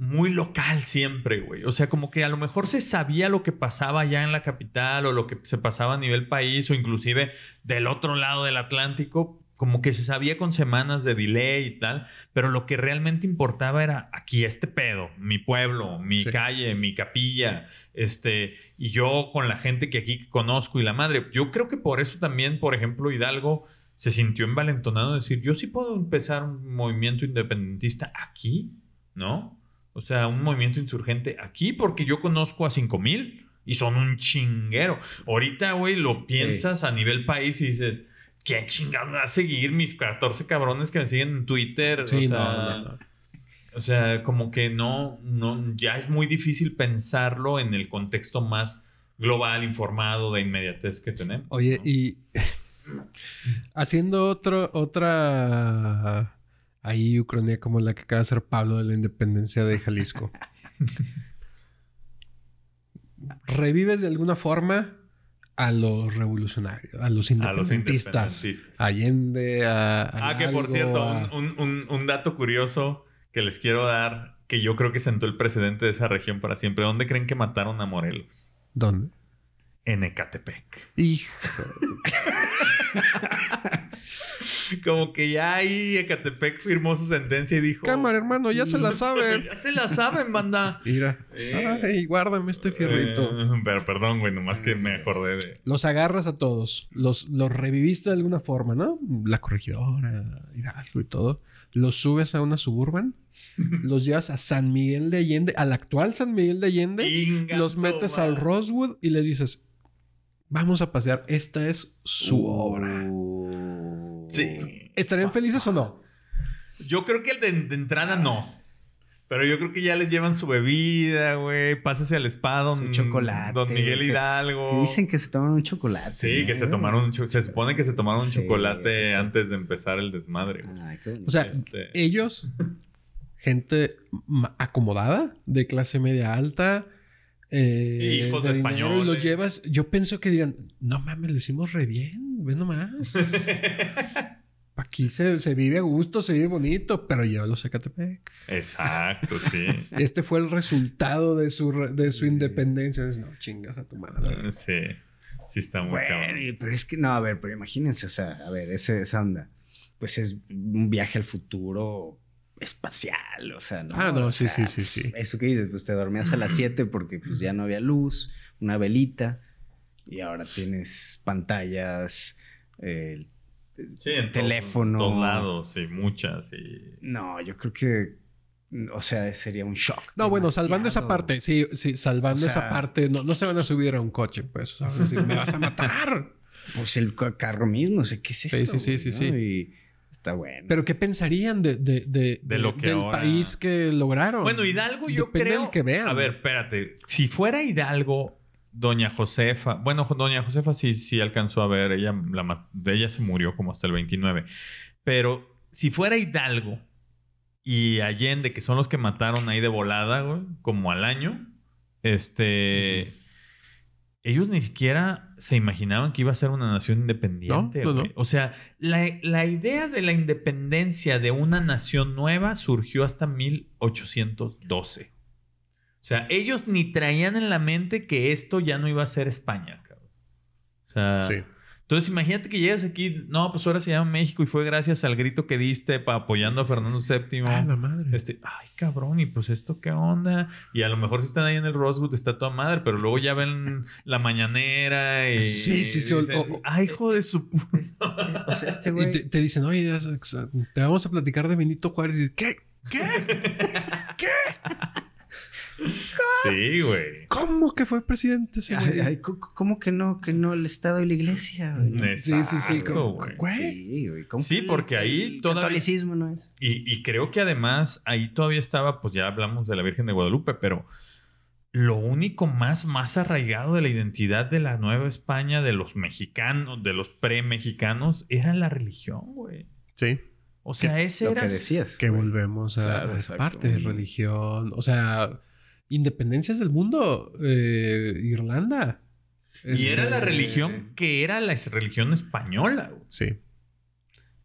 muy local siempre, güey. O sea, como que a lo mejor se sabía lo que pasaba ya en la capital o lo que se pasaba a nivel país o inclusive del otro lado del Atlántico, como que se sabía con semanas de delay y tal, pero lo que realmente importaba era aquí este pedo, mi pueblo, mi calle, mi capilla, este, y yo con la gente que aquí conozco y la madre. Yo creo que por eso también, por ejemplo, Hidalgo se sintió envalentonado de decir, yo sí puedo empezar un movimiento independentista aquí, ¿no? O sea, un movimiento insurgente aquí porque yo conozco a 5000 y son un chinguero. Ahorita, güey, lo piensas a nivel país y dices, ¿quién chingado va a seguir mis 14 cabrones que me siguen en Twitter? Sí, o sea, no, no, no. O sea, como que no, no, ya es muy difícil pensarlo en el contexto más global, informado, de inmediatez que tenemos. Oye, ¿no? y haciendo otro, otra ahí ucrania como la que acaba de hacer Pablo de la independencia de Jalisco. ¿Revives de alguna forma a los revolucionarios, a los independentistas? independentistas. Allende, a, a Ah, que por cierto, a- un- un dato curioso que les quiero dar, que yo creo que sentó el precedente de esa región para siempre. ¿Dónde creen que mataron a Morelos? ¿Dónde? En Ecatepec. Hijo. Como que ya ahí Ecatepec firmó su sentencia y dijo... Cámara, hermano, ya se la saben. ya se la saben, banda. Mira. Eh. Ay, guárdame este fierrito. Eh, pero perdón, güey, nomás que me acordé de... Los agarras a todos. Los, los reviviste de alguna forma, ¿no? La corregidora, Hidalgo y todo. Los subes a una suburban. los llevas a San Miguel de Allende, al actual San Miguel de Allende. Inga los metes madre. al Rosewood y les dices: Vamos a pasear. Esta es su obra. Sí. ¿Estarían felices o no? Yo creo que el de, de entrada no. Pero yo creo que ya les llevan su bebida, güey. Pásase al spa don, Su chocolate, don Miguel Hidalgo. Que dicen que se toman un chocolate. Sí, que se tomaron un cho- Se supone que se tomaron un Sí, chocolate sí antes de empezar el desmadre. Ay, qué. O sea, Este- ellos, gente acomodada, de clase media alta, eh, Hijos de dinero, y españoles. los llevas. Yo pienso que dirían, no mames, lo hicimos re bien, ve nomás. Aquí se, se vive a gusto, se vive bonito, pero llévalos a Catepec. Exacto, sí. Este fue el resultado de su, de su independencia. No, chingas a tu madre. sí. Sí está muy Bueno, pero es que no, a ver, pero imagínense, o sea, a ver, ese, esa onda, pues es un viaje al futuro espacial, o sea, ¿no? Ah, no, O sí, sea, sí, sí, sí. Eso que dices, pues te dormías a las 7 porque pues ya no había luz, una velita, y ahora tienes pantallas, eh, Sí, en teléfono. Todos, lados, sí, muchas. Y... no, yo creo que, o sea, sería un shock. No, bueno, salvando esa parte, sí, sí, salvando O esa parte, no, no se van a subir a un coche, pues. O sea, van a decir, me vas a matar. Pues el ca- carro mismo, o sea, ¿qué es Sí, esto? sí, sí, sí, sí. Y está bueno. Pero ¿qué pensarían de, de, de, De lo que del ahora- país que lograron? Bueno, Hidalgo yo Depende creo... del que vean. A ver, espérate. Si fuera Hidalgo, doña Josefa... Bueno, doña Josefa sí, sí alcanzó a ver. Ella, la, ella se murió como hasta el 29. Pero si fuera Hidalgo y Allende, que son los que mataron ahí de volada, güey, como al año, este... Ellos ni siquiera se imaginaban que iba a ser una nación independiente. No, no, güey. no. O sea, la, la idea de la independencia de una nación nueva surgió hasta 1812. O sea, ellos ni traían en la mente que esto ya no iba a ser España, cabrón. O sea, Sí. entonces imagínate que llegas aquí, no, pues ahora se llama México y fue gracias al grito que diste para apoyando Sí, sí, a Fernando sí, VII. Ah, la madre. Este, ay, cabrón, y pues esto qué onda. Y a lo mejor si están ahí en el Rosewood está toda madre, pero luego ya ven la mañanera y. Sí, sí, sí, y o- dicen, o- ay, hijo de su. O sea, este Y güey... te, te dicen, oye, te vamos a platicar de Benito Juárez. Y dices, ¿qué? ¿Qué? sí, güey. ¿Cómo que fue presidente ese Ay, güey? ay, ¿cómo- ¿Cómo que no? Que no el Estado y la iglesia, güey. Sí, sí, sí, güey. Sí, güey. ¿Cómo Sí, porque ahí el todavía- catolicismo no es. Y, y creo que además ahí todavía estaba, pues ya hablamos de la Virgen de Guadalupe, pero lo único más, más arraigado de la identidad de la Nueva España, de los mexicanos, de los pre-mexicanos, era la religión, güey. Sí. O sea, ese Lo era. que decías. Que güey. volvemos a, Claro, a esa parte de religión. O sea, independencias del mundo. eh, Irlanda. Y era Este, la religión que era la religión española. güey. Sí.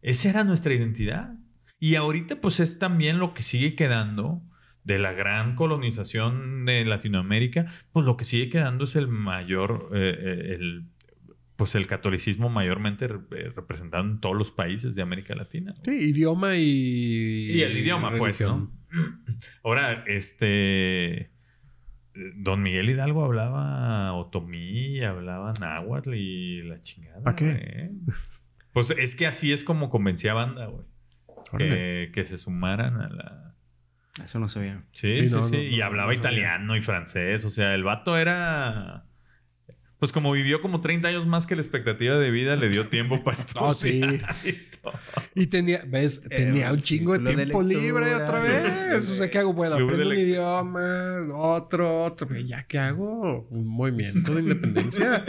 Esa era nuestra identidad. Y ahorita, pues es también lo que sigue quedando de la gran colonización de Latinoamérica, pues lo que sigue quedando es el mayor, eh, eh, el, pues el catolicismo mayormente eh, representado en todos los países de América Latina. Sí, idioma y... Y el idioma, pues, ¿no? Ahora, este... Don Miguel Hidalgo hablaba otomí, hablaba náhuatl y la chingada. ¿Para qué? Pues es que así es como convencía a banda, güey. Que, que, se sumaran a la... Eso no sabía. Sí, sí, sí. y hablaba italiano y francés. O sea, el vato era... Pues como vivió como 30 años más que la expectativa de vida, le dio tiempo para esto. No, sí. Y, tenía, ¿ves? Tenía un chingo de tiempo libre otra vez. o sea, ¿qué hago? Bueno, aprendo un idioma, otro, otro. ¿Ya qué hago? Un movimiento de independencia.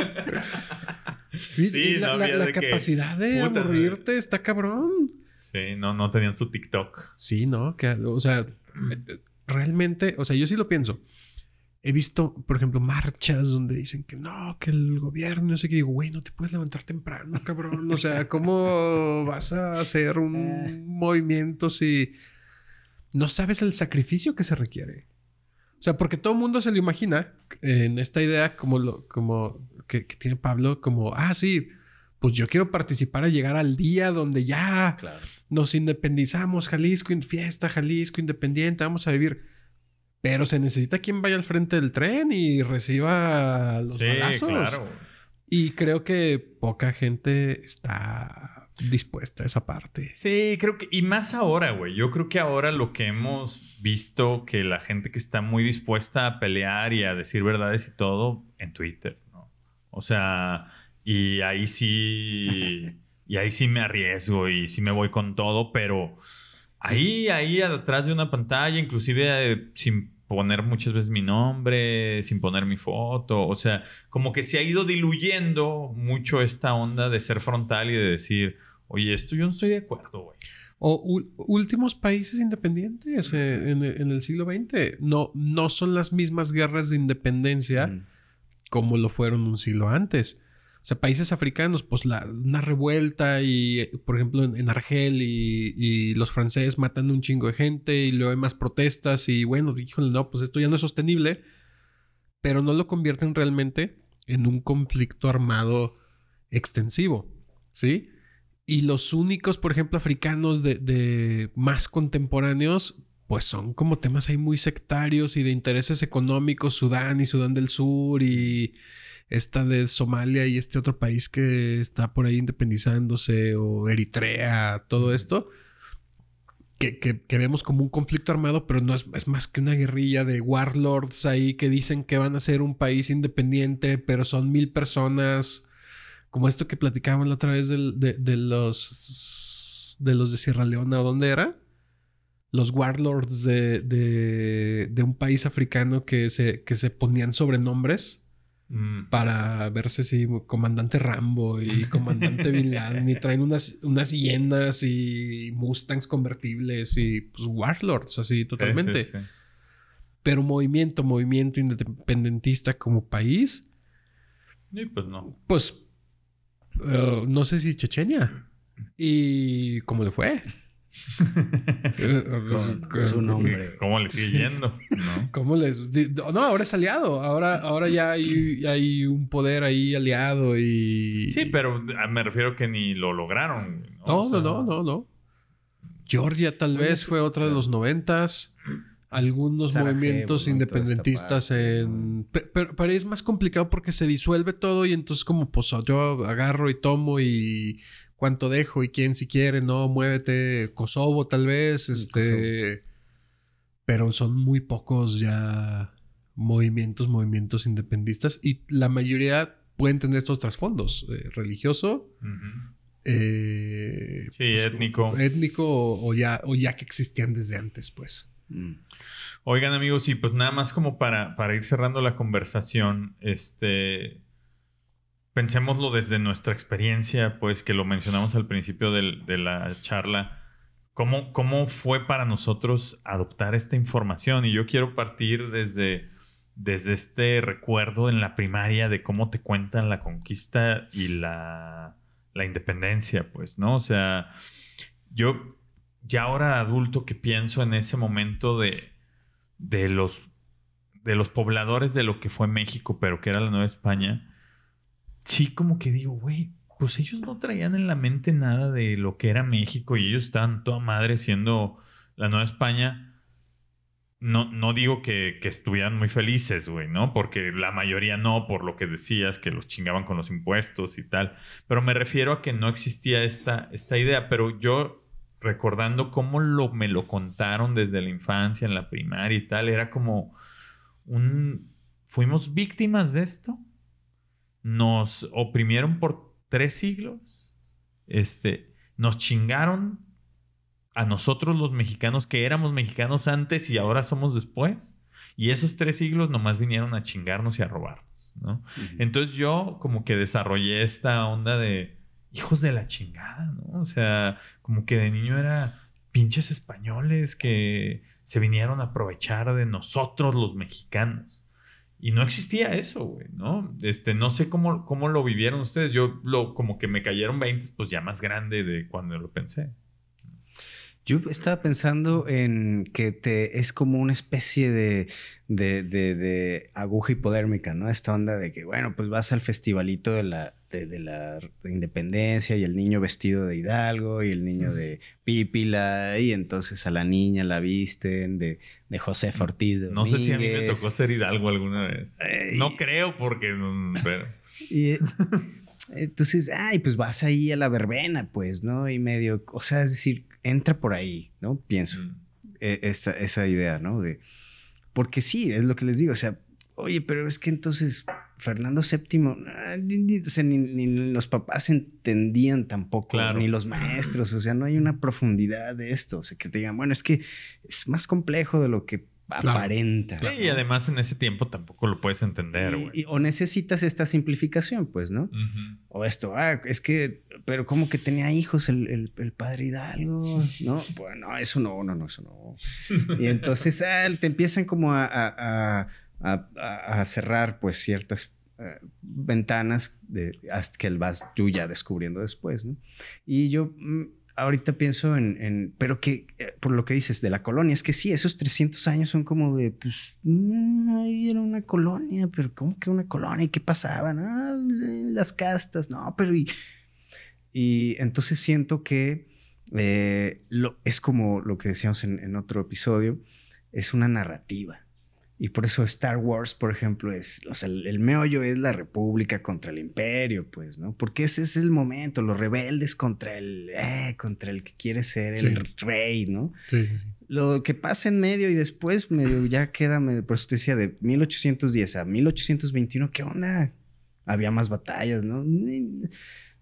sí, la, la, capacidad de aburrirte está cabrón. Sí, no, no tenían su TikTok. Sí, ¿no? Que, o sea, realmente, o sea, yo sí lo pienso he visto, por ejemplo, marchas donde dicen que no, que el gobierno, no sé qué. Digo, güey, no te puedes levantar temprano, cabrón. O sea, ¿cómo vas a hacer un eh. movimiento si no sabes el sacrificio que se requiere? O sea, porque todo el mundo se lo imagina en esta idea como lo, como que, tiene Pablo, como, ah, sí, pues yo quiero participar a llegar al día donde ya nos independizamos, Jalisco, fiesta, Jalisco, independiente, vamos a vivir. Pero se necesita quien vaya al frente del tren y reciba los sí, balazos. Y creo que poca gente está dispuesta a esa parte. Sí, creo que. Y más ahora, güey. Yo creo que ahora lo que hemos visto, que la gente que está muy dispuesta a pelear y a decir verdades y todo, en Twitter, ¿no? O sea, y ahí sí. y ahí sí me arriesgo y sí me voy con todo, pero. Ahí, ahí atrás de una pantalla, inclusive eh, sin poner muchas veces mi nombre, sin poner mi foto. O sea, como que se ha ido diluyendo mucho esta onda de ser frontal y de decir, oye, esto yo no estoy de acuerdo, güey. O últimos países independientes eh, en, el siglo XX no, no son las mismas guerras de independencia mm. como lo fueron un siglo antes. O sea, países africanos, pues la, una revuelta y, por ejemplo, en, Argel y, los franceses matando un chingo de gente y luego hay más protestas y bueno, díjole, no, pues esto ya no es sostenible, pero no lo convierten realmente en un conflicto armado extensivo, ¿sí? Y los únicos, por ejemplo, africanos de, de más contemporáneos, pues son como temas ahí muy sectarios y de intereses económicos, Sudán y Sudán del Sur y esta de Somalia y este otro país que está por ahí independizándose, o Eritrea, todo esto, que, que, vemos como un conflicto armado, pero no es, más que una guerrilla de warlords ahí que dicen que van a ser un país independiente, pero son mil personas, como esto que platicábamos la otra vez de, de, los de los de Sierra Leona, ¿o dónde era? Los warlords de, de, de un país africano que se, que se ponían sobrenombres Mm. Para verse si comandante Rambo y comandante Bin Laden y traen unas, unas hienas y Mustangs convertibles y pues Warlords así totalmente. Pero movimiento, movimiento independentista como país. pues no. Pues uh, no sé si Chechenia. ¿Y cómo le fue? con, su nombre. ¿Cómo le sigue yendo? ¿No? ¿Cómo les... No, ahora es aliado. Ahora, ahora ya hay, hay un poder ahí aliado y... Sí, pero me refiero que ni lo lograron. No, no, no, no, no. Georgia tal vez fue otra de los noventas. Algunos movimientos independentistas en... Pero, pero, es más complicado porque se disuelve todo y entonces como pues yo agarro y tomo y cuánto dejo y quién si quiere, no, muévete, Kosovo tal vez, este, pero son muy pocos ya movimientos, movimientos independistas y la mayoría pueden tener estos trasfondos, eh, religioso, eh, sí, pues, étnico. Étnico o, ya, o ya que existían desde antes, pues. Mm. Oigan amigos, y pues nada más como para, para ir cerrando la conversación, este, pensémoslo desde nuestra experiencia, pues que lo mencionamos al principio de la charla. ¿Cómo, ¿Cómo fue para nosotros adoptar esta información? Y yo quiero partir desde, desde este recuerdo en la primaria de cómo te cuentan la conquista y la, la independencia, pues, ¿no? O sea, yo ya ahora adulto que pienso en ese momento de, de los, de los pobladores de lo que fue México, pero que era la Nueva España, sí como que digo, güey, pues ellos no traían en la mente nada de lo que era México y ellos estaban toda madre siendo la Nueva España. No, no digo que, que estuvieran muy felices, güey, ¿no? Porque la mayoría no, por lo que decías, que los chingaban con los impuestos y tal. Pero me refiero a que no existía esta, esta idea. Pero yo, recordando cómo lo, me lo contaron desde la infancia, en la primaria y tal, era como un... Fuimos víctimas de esto. Nos oprimieron por tres siglos. Este, nos chingaron a nosotros los mexicanos que éramos mexicanos antes y ahora somos después. Y esos tres siglos nomás vinieron a chingarnos y a robarnos, ¿no? Entonces yo como que desarrollé esta onda de hijos de la chingada, ¿no? O sea, como que de niño era pinches españoles que se vinieron a aprovechar de nosotros los mexicanos. Y no existía eso, güey, ¿no? Este, no sé cómo, cómo lo vivieron ustedes. Yo lo, como que me cayeron 20, pues ya más grande de cuando lo pensé. Yo estaba pensando en que te es como una especie de, de, de, aguja hipodérmica, ¿no? Esta onda de que, bueno, pues vas al festivalito de la, de, la independencia y el niño vestido de Hidalgo y el niño de Pípila y entonces a la niña la visten de, de José Ortiz. De no sé si a mí me tocó ser Hidalgo alguna vez. no creo porque... Pero... y, entonces, ay, pues vas ahí a la verbena, pues, ¿no? Y medio, o sea, es decir, entra por ahí, ¿no? Pienso. E, esa, esa, idea, ¿no? De, porque sí, es lo que les digo, o sea, oye, pero es que entonces Fernando VII, ah, o sea, ni, los papás entendían tampoco, ni los maestros, o sea, no hay una profundidad de esto, o sea, que te digan, bueno, es que es más complejo de lo que aparenta. Sí, y además en ese tiempo tampoco lo puedes entender, güey. O necesitas esta simplificación, pues, ¿no? O esto, ah, es que, pero como que tenía hijos el, padre Hidalgo, ¿no? Bueno, eso no, no, no, eso no. y entonces ah, te empiezan como a, cerrar, pues, ciertas eh, ventanas de, hasta que vas tú ya descubriendo después, ¿no? Y yo mm, ahorita pienso en, pero que, eh, por lo que dices de la colonia, es que sí, esos 300 años son como de, pues, mm, ahí era una colonia, pero ¿cómo que una colonia? ¿Y qué pasaba? Ah, las castas, no, pero y, y entonces siento que eh, lo, es como lo que decíamos en otro episodio, es una narrativa. Y por eso Star Wars, por ejemplo, es, o sea, el, meollo es la república contra el imperio, pues, ¿no? Porque ese es el momento, los rebeldes contra el, eh, contra el que quiere ser el rey, ¿no? Sí, sí. Lo que pasa en medio y después medio ya queda, por eso te decía, de 1810 a 1821, ¿qué onda? Había más batallas, ¿no?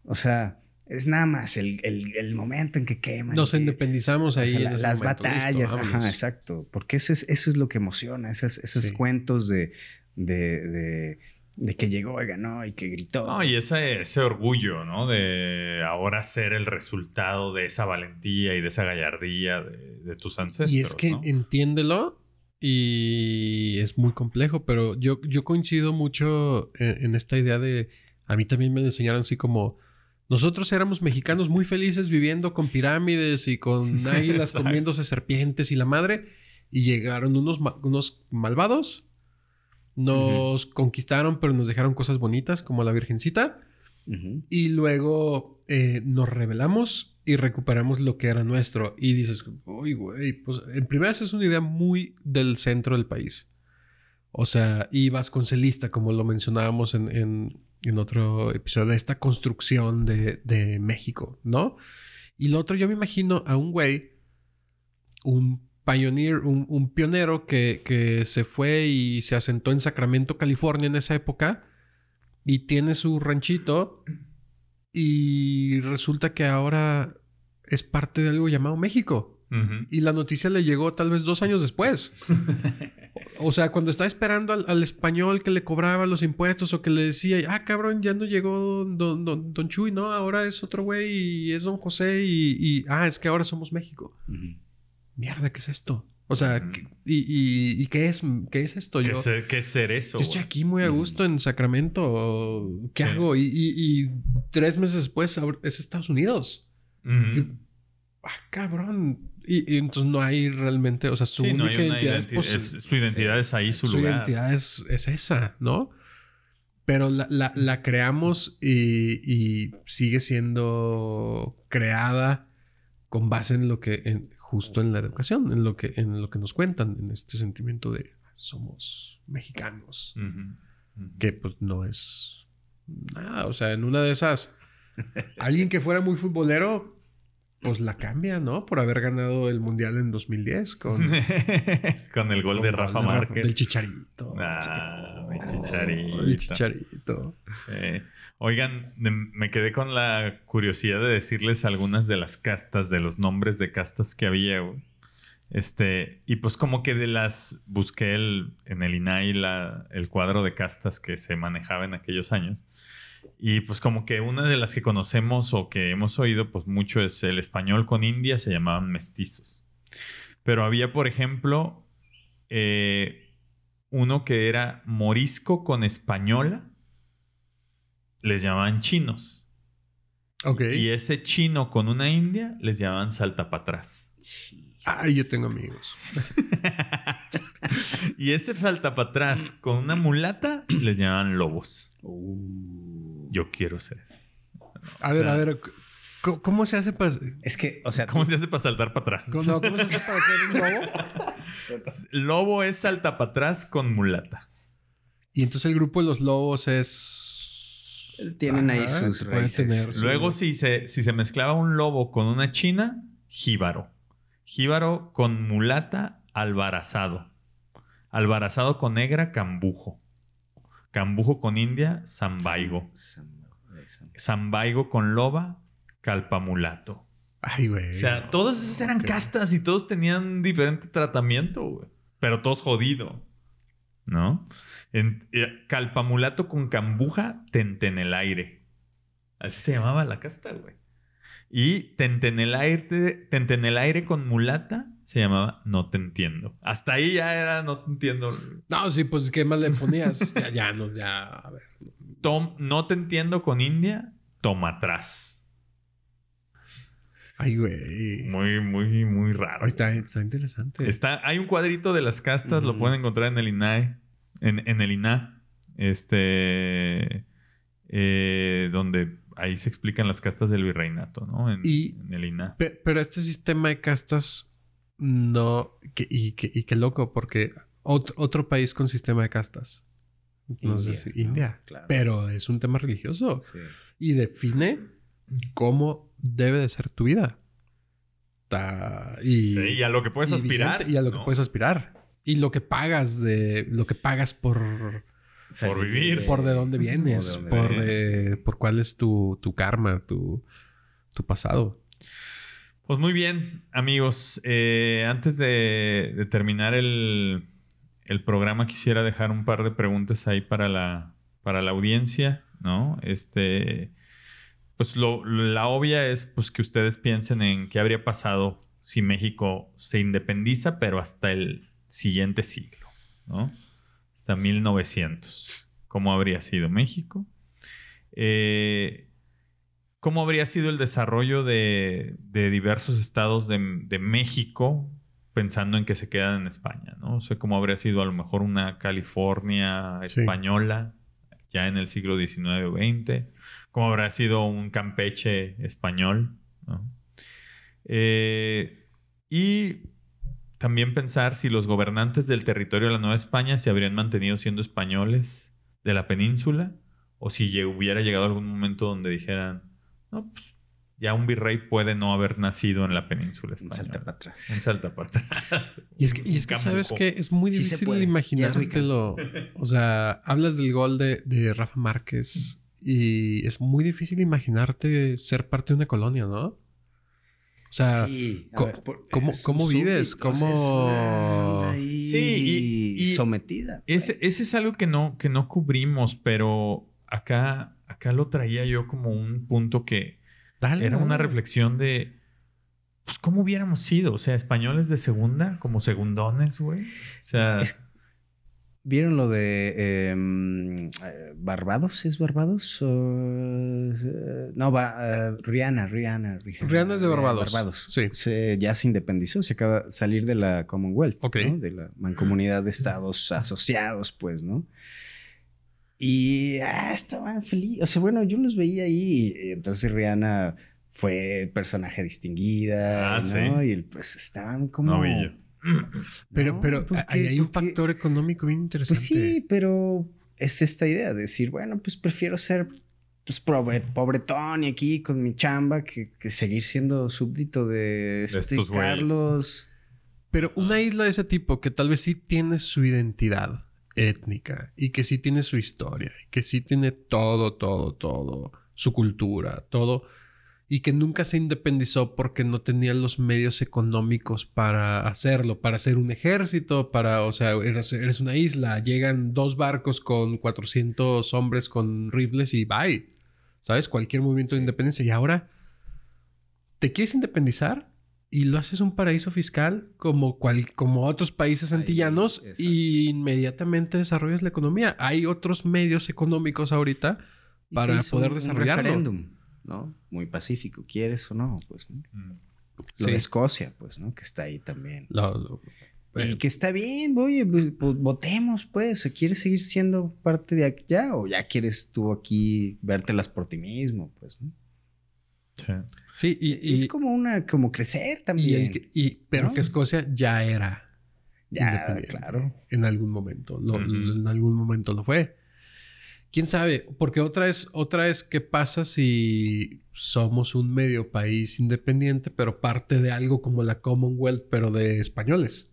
O sea, es nada más el, momento en que queman. Nos independizamos ahí. en las batallas, ajá, exacto. Porque eso es, eso es lo que emociona, esos, esos cuentos de, de, de, que llegó y ganó y que gritó. No, y ese, ese orgullo, ¿no? De ahora ser el resultado de esa valentía y de esa gallardía de, tus ancestros. Y es que entiéndelo y es muy complejo, pero yo, yo coincido mucho en esta idea de. A mí también me enseñaron así como nosotros éramos mexicanos muy felices viviendo con pirámides y con águilas comiéndose serpientes y la madre. Y llegaron unos, unos malvados. Nos conquistaron, pero nos dejaron cosas bonitas como la Virgencita. Y luego eh, nos rebelamos y recuperamos lo que era nuestro. Y dices, uy, güey, pues en primera es una idea muy del centro del país. O sea, y vasconcelista, como lo mencionábamos en, en otro episodio de esta construcción de, México, ¿no? Y lo otro, yo me imagino a un güey, un pioneer, un, pionero que, que, se fue y se asentó en Sacramento, California en esa época y tiene su ranchito y resulta que ahora es parte de algo llamado México. Y la noticia le llegó tal vez dos años después. o sea, cuando estaba esperando al, español que le cobraba los impuestos o que le decía, ah, cabrón, ya no llegó don, don, Chuy, no, ahora es otro güey y es don José y, ah, es que ahora somos México. Mierda, ¿qué es esto? O sea, y, y, qué, es, qué es esto? ¿Qué, yo, ¿qué es ser eso? estoy aquí muy a gusto en Sacramento. ¿Qué hago? Y, tres meses después es Estados Unidos. ah, cabrón. Y, y entonces no hay realmente, o sea, su Sí, única identidad es, identi- pues, es- su identidad es ahí, su, su lugar. identidad es, es esa, ¿no? Pero la, la- la creamos y, y sigue siendo creada con base en lo que, en- justo en la educación, en lo que, en lo que nos cuentan, en este sentimiento de somos mexicanos, que pues no es nada, o sea, en una de esas, alguien que fuera muy futbolero, pues la cambia, ¿no? Por haber ganado el mundial en 2010 con, Con el gol de Rafa de Márquez. Del chicharito. Ah, Oh, Chicharito. El chicharito. Eh, oigan, me quedé con la curiosidad de decirles algunas de las castas, de los nombres de castas que había. güey. Este, y pues como que de las busqué el, en el INAI la, el cuadro de castas que se manejaba en aquellos años. Y pues como que una de las que conocemos o que hemos oído pues mucho es el español con India, se llamaban mestizos. Pero había, por ejemplo, eh, uno que era morisco con española, les llamaban chinos. Ok. Y ese chino con una india les llamaban salta para atrás. Ay, yo tengo amigos. y ese salta para atrás con una mulata les llamaban lobos. Uh. Yo quiero ser ese. A ver, a ver. ¿cómo, cómo se hace para... Es que, o sea, ¿Cómo se hace para saltar para atrás? ¿Cómo, no, ¿cómo se hace para hacer un lobo? Lobo es salta para atrás con mulata. Y entonces el grupo de los lobos es... Tienen ahí sus raíces. su- Luego, si se, si se mezclaba un lobo con una china, jíbaro. Jíbaro con mulata, albarazado. Albarazado con negra, cambujo. Cambujo con india, zambaigo. Zambaigo con loba, calpamulato. Ay, güey. O sea, todas esas eran castas y todos tenían diferente tratamiento, güey. Pero todos jodido. ¿No? En, eh, calpamulato con cambuja, tente en el aire. Así se llamaba la casta, güey. Y tente en el aire, tente en el aire con mulata se llamaba No te entiendo. Hasta ahí ya era No te entiendo. No, sí, pues ¿qué más le ponías? ya, ya, no, ya, a ver. Tom, no te entiendo con India, toma atrás. Ay, güey. Muy, muy, muy raro. Está, está interesante. Está, hay un cuadrito de las castas, lo pueden encontrar en el INAE, en, en el INA, este, eh, donde ahí se explican las castas del virreinato, ¿no? En, Y- en el INA. Pe- pero este sistema de castas no... que- y, que, y qué loco, porque ot- otro país con sistema de castas. No sé India. Pero es un tema religioso. Sí. y define cómo debe de ser tu vida. Ta- y, Sí, y a lo que puedes y aspirar. vigente, y a lo que puedes aspirar. Y lo que pagas de... Lo que pagas por... Por vivir. Por de dónde vienes. dónde por, de- por cuál es tu, tu karma, tu, tu pasado. Pues muy bien, amigos. Eh, antes de, terminar el, el programa, quisiera dejar un par de preguntas ahí para la, para la audiencia, ¿no? Este, pues lo, la obvia es pues que ustedes piensen en qué habría pasado si México se independiza, pero hasta el siguiente siglo, ¿no? Hasta 1900. ¿Cómo habría sido México? Eh, ¿Cómo habría sido el desarrollo de, de diversos estados de, de México pensando en que se quedan en España? ¿no? O sea, ¿cómo habría sido a lo mejor una California Sí. española ya en el siglo XIX o XX? ¿Cómo habrá sido un Campeche español? ¿no? Eh, y también pensar si los gobernantes del territorio de la Nueva España se habrían mantenido siendo españoles de la península o si hubiera llegado algún momento donde dijeran, no, pues ya un virrey puede no haber nacido en la península Un española. salta para Un atrás. salta para atrás. Y es que, Un y es que sabes que es muy difícil imaginártelo. O sea, hablas del gol de, de Rafa Márquez y es muy difícil imaginarte ser parte de una colonia, ¿no? O sea, Sí, a co- ver, por- ¿cómo- cómo vives? ¿Cómo- es una onda ahí Sí, y- y- sometida. Ese, pues. ese es algo que no, que no cubrimos, pero acá, acá lo traía yo como un punto que dale, era una reflexión de, pues, ¿cómo hubiéramos sido? O sea, españoles de segunda, como segundones, güey. O sea, Es- ¿Vieron lo de em, eh, Barbados? ¿Es Barbados? O, eh, no, va, eh, Rihanna, Rihanna, Rihanna. Rihanna es de Barbados. Barbados. Sí. Se- ya se independizó, se acaba de salir de la Commonwealth. De la mancomunidad de estados asociados, pues, ¿no? Y ah, estaban felices. O sea, bueno, yo los veía ahí y entonces Rihanna fue personaje distinguida, Ah, ¿no? sí. Y pues estaban como... No vi yo. Pero, No, pero ¿por ahí qué? hay un factor económico bien interesante. Pues sí, pero es esta idea de decir, bueno, pues prefiero ser pues, pobre, pobretón y aquí con mi chamba que, que seguir siendo súbdito de, este güeyes. Carlos. Pero una isla de ese tipo que tal vez sí tiene su identidad étnica y que sí tiene su historia y que sí tiene todo, todo, todo, su cultura, todo, y que nunca se independizó porque no tenía los medios económicos para hacerlo, para hacer un ejército, para, o sea, eres, eres una isla, llegan dos barcos con 400 hombres con rifles y bye, ¿sabes? Cualquier movimiento de independencia. Y ahora, ¿te quieres independizar? Y lo haces un paraíso fiscal como, cual, como otros países antillanos y inmediatamente desarrollas la economía. Hay otros medios económicos ahorita para poder un- un desarrollarlo. referéndum, ¿no? Muy pacífico, ¿quieres o no? Pues, ¿no? Mm. Lo Sí. de Escocia, pues, ¿no? Que está ahí también. Lo- lo- Y eh, que está bien, oye, pues, pues, votemos, pues. ¿O ¿Quieres seguir siendo parte de allá o ya quieres tú aquí vértelas por ti mismo, pues, ¿no? Sí. sí, y, y- es como una, como crecer y también. el que- y- pero ¿no? que Escocia ya era Ya, independiente. claro. En algún momento. Lo- en algún momento lo fue. ¿Quién sabe? Porque otra es, otra es qué pasa si somos un medio país independiente, pero parte de algo como la Commonwealth, pero de españoles.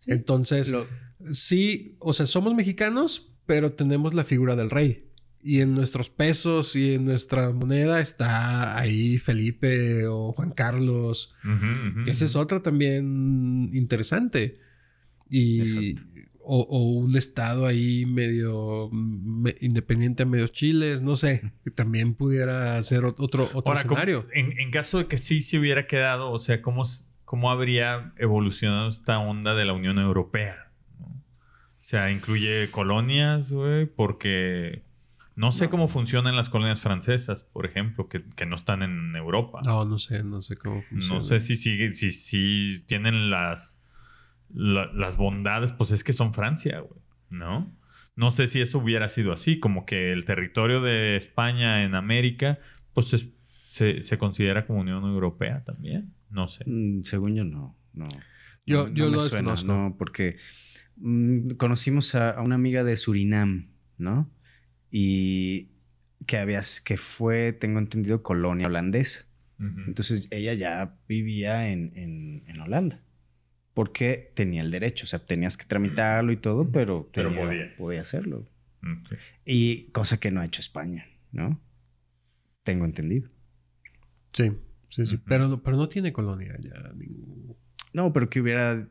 Sí. Entonces, Lo- sí, o sea, somos mexicanos, pero tenemos la figura del rey. Y en nuestros pesos y en nuestra moneda está ahí Felipe o Juan Carlos. Ujú, Ese es otro también interesante. Y, o, o un estado ahí medio me- independiente a medios chiles, no sé, que también pudiera ser ot- otro, otro Ahora, ¿cómo- escenario. en, en caso de que sí se hubiera quedado, o sea, ¿cómo, cómo habría evolucionado esta onda de la Unión Europea? ¿no? O sea, incluye colonias, güey, porque no sé cómo funcionan las colonias francesas, por ejemplo, que, que no están en Europa. No, no sé, no sé cómo funciona. No sé si si, si tienen las, la- las bondades, pues es que son Francia, güey, ¿no? No sé si eso hubiera sido así, como que el territorio de España en América, pues es- se, se considera como Unión Europea también. No sé. Mm, según yo, no. no. Yo- No- yo no lo suena, desconozco. No, porque mm, conocimos a, a una amiga de Surinam, ¿no? Y que había, que fue, tengo entendido, colonia holandesa. Entonces ella ya vivía en, en- en Holanda. Porque tenía el derecho, o sea, tenías que tramitarlo y todo, pero, Pero podía. podía hacerlo. Y cosa que no ha hecho España, ¿no? Tengo entendido. Sí, sí, sí. Ujú. pero, no- pero no tiene colonia ya. ningún- No, pero que hubiera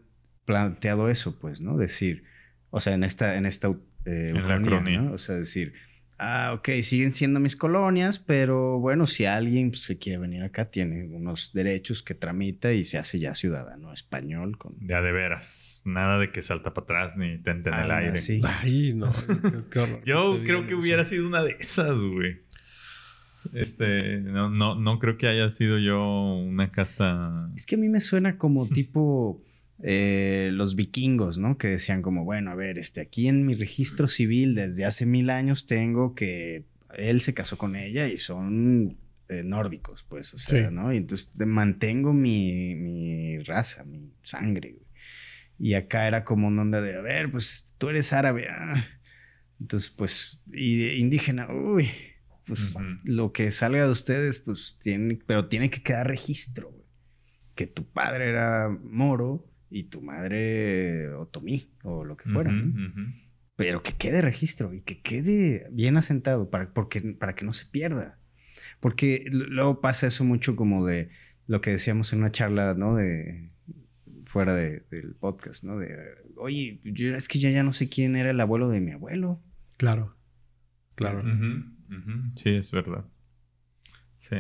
planteado eso, pues, ¿no? Decir, o sea, en esta, en esta eh, En la. ¿no? O sea, decir, ah, ok, siguen siendo mis colonias, pero bueno, si alguien pues, se quiere venir acá, tiene unos derechos que tramita y se hace ya ciudadano español con... Ya de veras. Nada de que salta para atrás ni tente en el Algo aire. así. Ay, no. qué, horror. Yo creo que eso. hubiera sido una de esas, güey. Este, no, no, no creo que haya sido yo una casta. Es que a mí me suena como tipo eh, los vikingos, ¿no? Que decían como, bueno, a ver, este, aquí en mi registro civil desde hace mil años tengo que él se casó con ella y son eh, nórdicos, pues, o sea, Sí. ¿no? Y entonces te- mantengo mi, mi raza, mi sangre, güey. Y acá era como una onda de, a ver, pues tú eres árabe. ah. Entonces, pues, y indígena, uy, pues lo que salga de ustedes, pues tiene, pero tiene que quedar registro, güey. Que tu padre era moro y tu madre otomí o lo que fuera. Pero que quede registro y que quede bien asentado para, porque, para que no se pierda. Porque luego pasa eso mucho como de lo que decíamos en una charla, ¿no? De fuera de- del podcast, ¿no? De, oye, yo, es que yo ya no sé quién era el abuelo de mi abuelo. Claro. Claro. Sí, es verdad. Sí.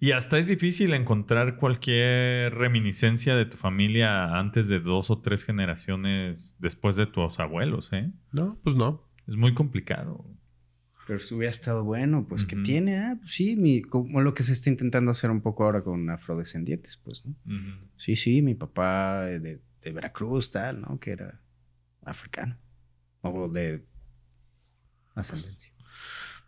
Y hasta es difícil encontrar cualquier reminiscencia de tu familia antes de dos o tres generaciones después de tus abuelos, ¿eh? No, pues no. Es muy complicado. Pero si hubiera estado bueno, pues que Ujú. tiene, ah, pues sí, mi, como lo que se está intentando hacer un poco ahora con afrodescendientes, pues, ¿no? Sí, sí, mi papá de, de Veracruz, tal, ¿no? Que era africano. O de ascendencia.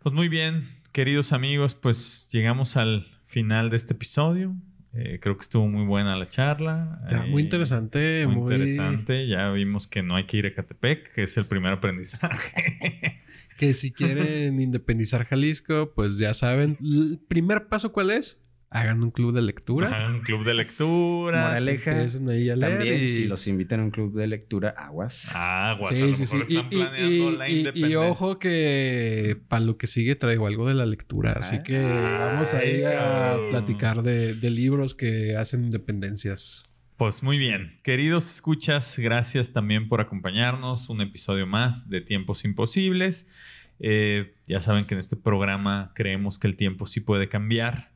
Pues muy bien, queridos amigos, pues llegamos al final de este episodio. Eh, creo que estuvo muy buena la charla. Ya, Eh, muy interesante, Muy, muy, interesante. Ya vimos que no hay que ir a Catepec, que es el primer aprendizaje. Que si quieren independizar Jalisco, pues ya saben. El primer paso, ¿cuál es? Hagan un club de lectura. Ajá, un club de lectura. Moraleja. Empiecen ahí a leer También, y- si los invitan a un club de lectura, aguas. Aguas, a Sí, lo sí, sí. mejor están y- planeando y- la y- y independencia. ojo que para lo que sigue traigo algo de la lectura. Así Ah. que vamos a ir a platicar de, de libros que hacen independencias. Pues muy bien. Queridos escuchas, gracias también por acompañarnos. Un episodio más de Tiempos Imposibles. Eh, ya saben que en este programa creemos que el tiempo sí puede cambiar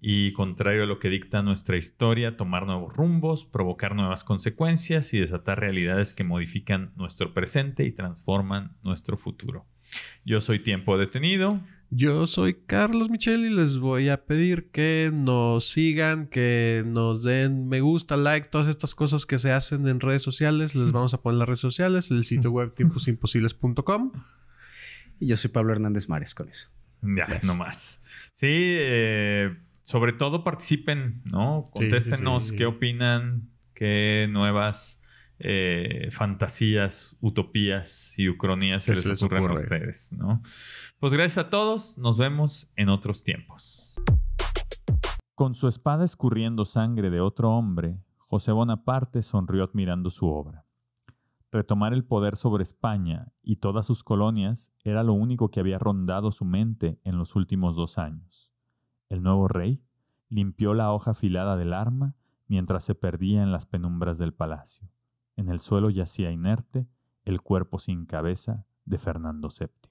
y, contrario a lo que dicta nuestra historia, tomar nuevos rumbos, provocar nuevas consecuencias y desatar realidades que modifican nuestro presente y transforman nuestro futuro. Yo soy Tiempo Detenido. Yo soy Carlos Michel y les voy a pedir que nos sigan, que nos den me gusta, like, todas estas cosas que se hacen en redes sociales. Les vamos a poner las redes sociales, el sitio web tiemposimposibles.com. Y yo soy Pablo Hernández Mares con eso. Ya, Gracias. no más. Sí, eh, sobre todo participen, ¿no? Sí, sí, Contéstenos sí. qué opinan, qué nuevas eh, fantasías, utopías y ucronías se ¿Qué les, ocurren a ocurre? ustedes, ¿no? Pues gracias a todos, nos vemos en otros tiempos. Con su espada escurriendo sangre de otro hombre, José Bonaparte sonrió admirando su obra. Retomar el poder sobre España y todas sus colonias era lo único que había rondado su mente en los últimos dos años. El nuevo rey limpió la hoja afilada del arma mientras se perdía en las penumbras del palacio. En el suelo yacía inerte el cuerpo sin cabeza de Fernando VII.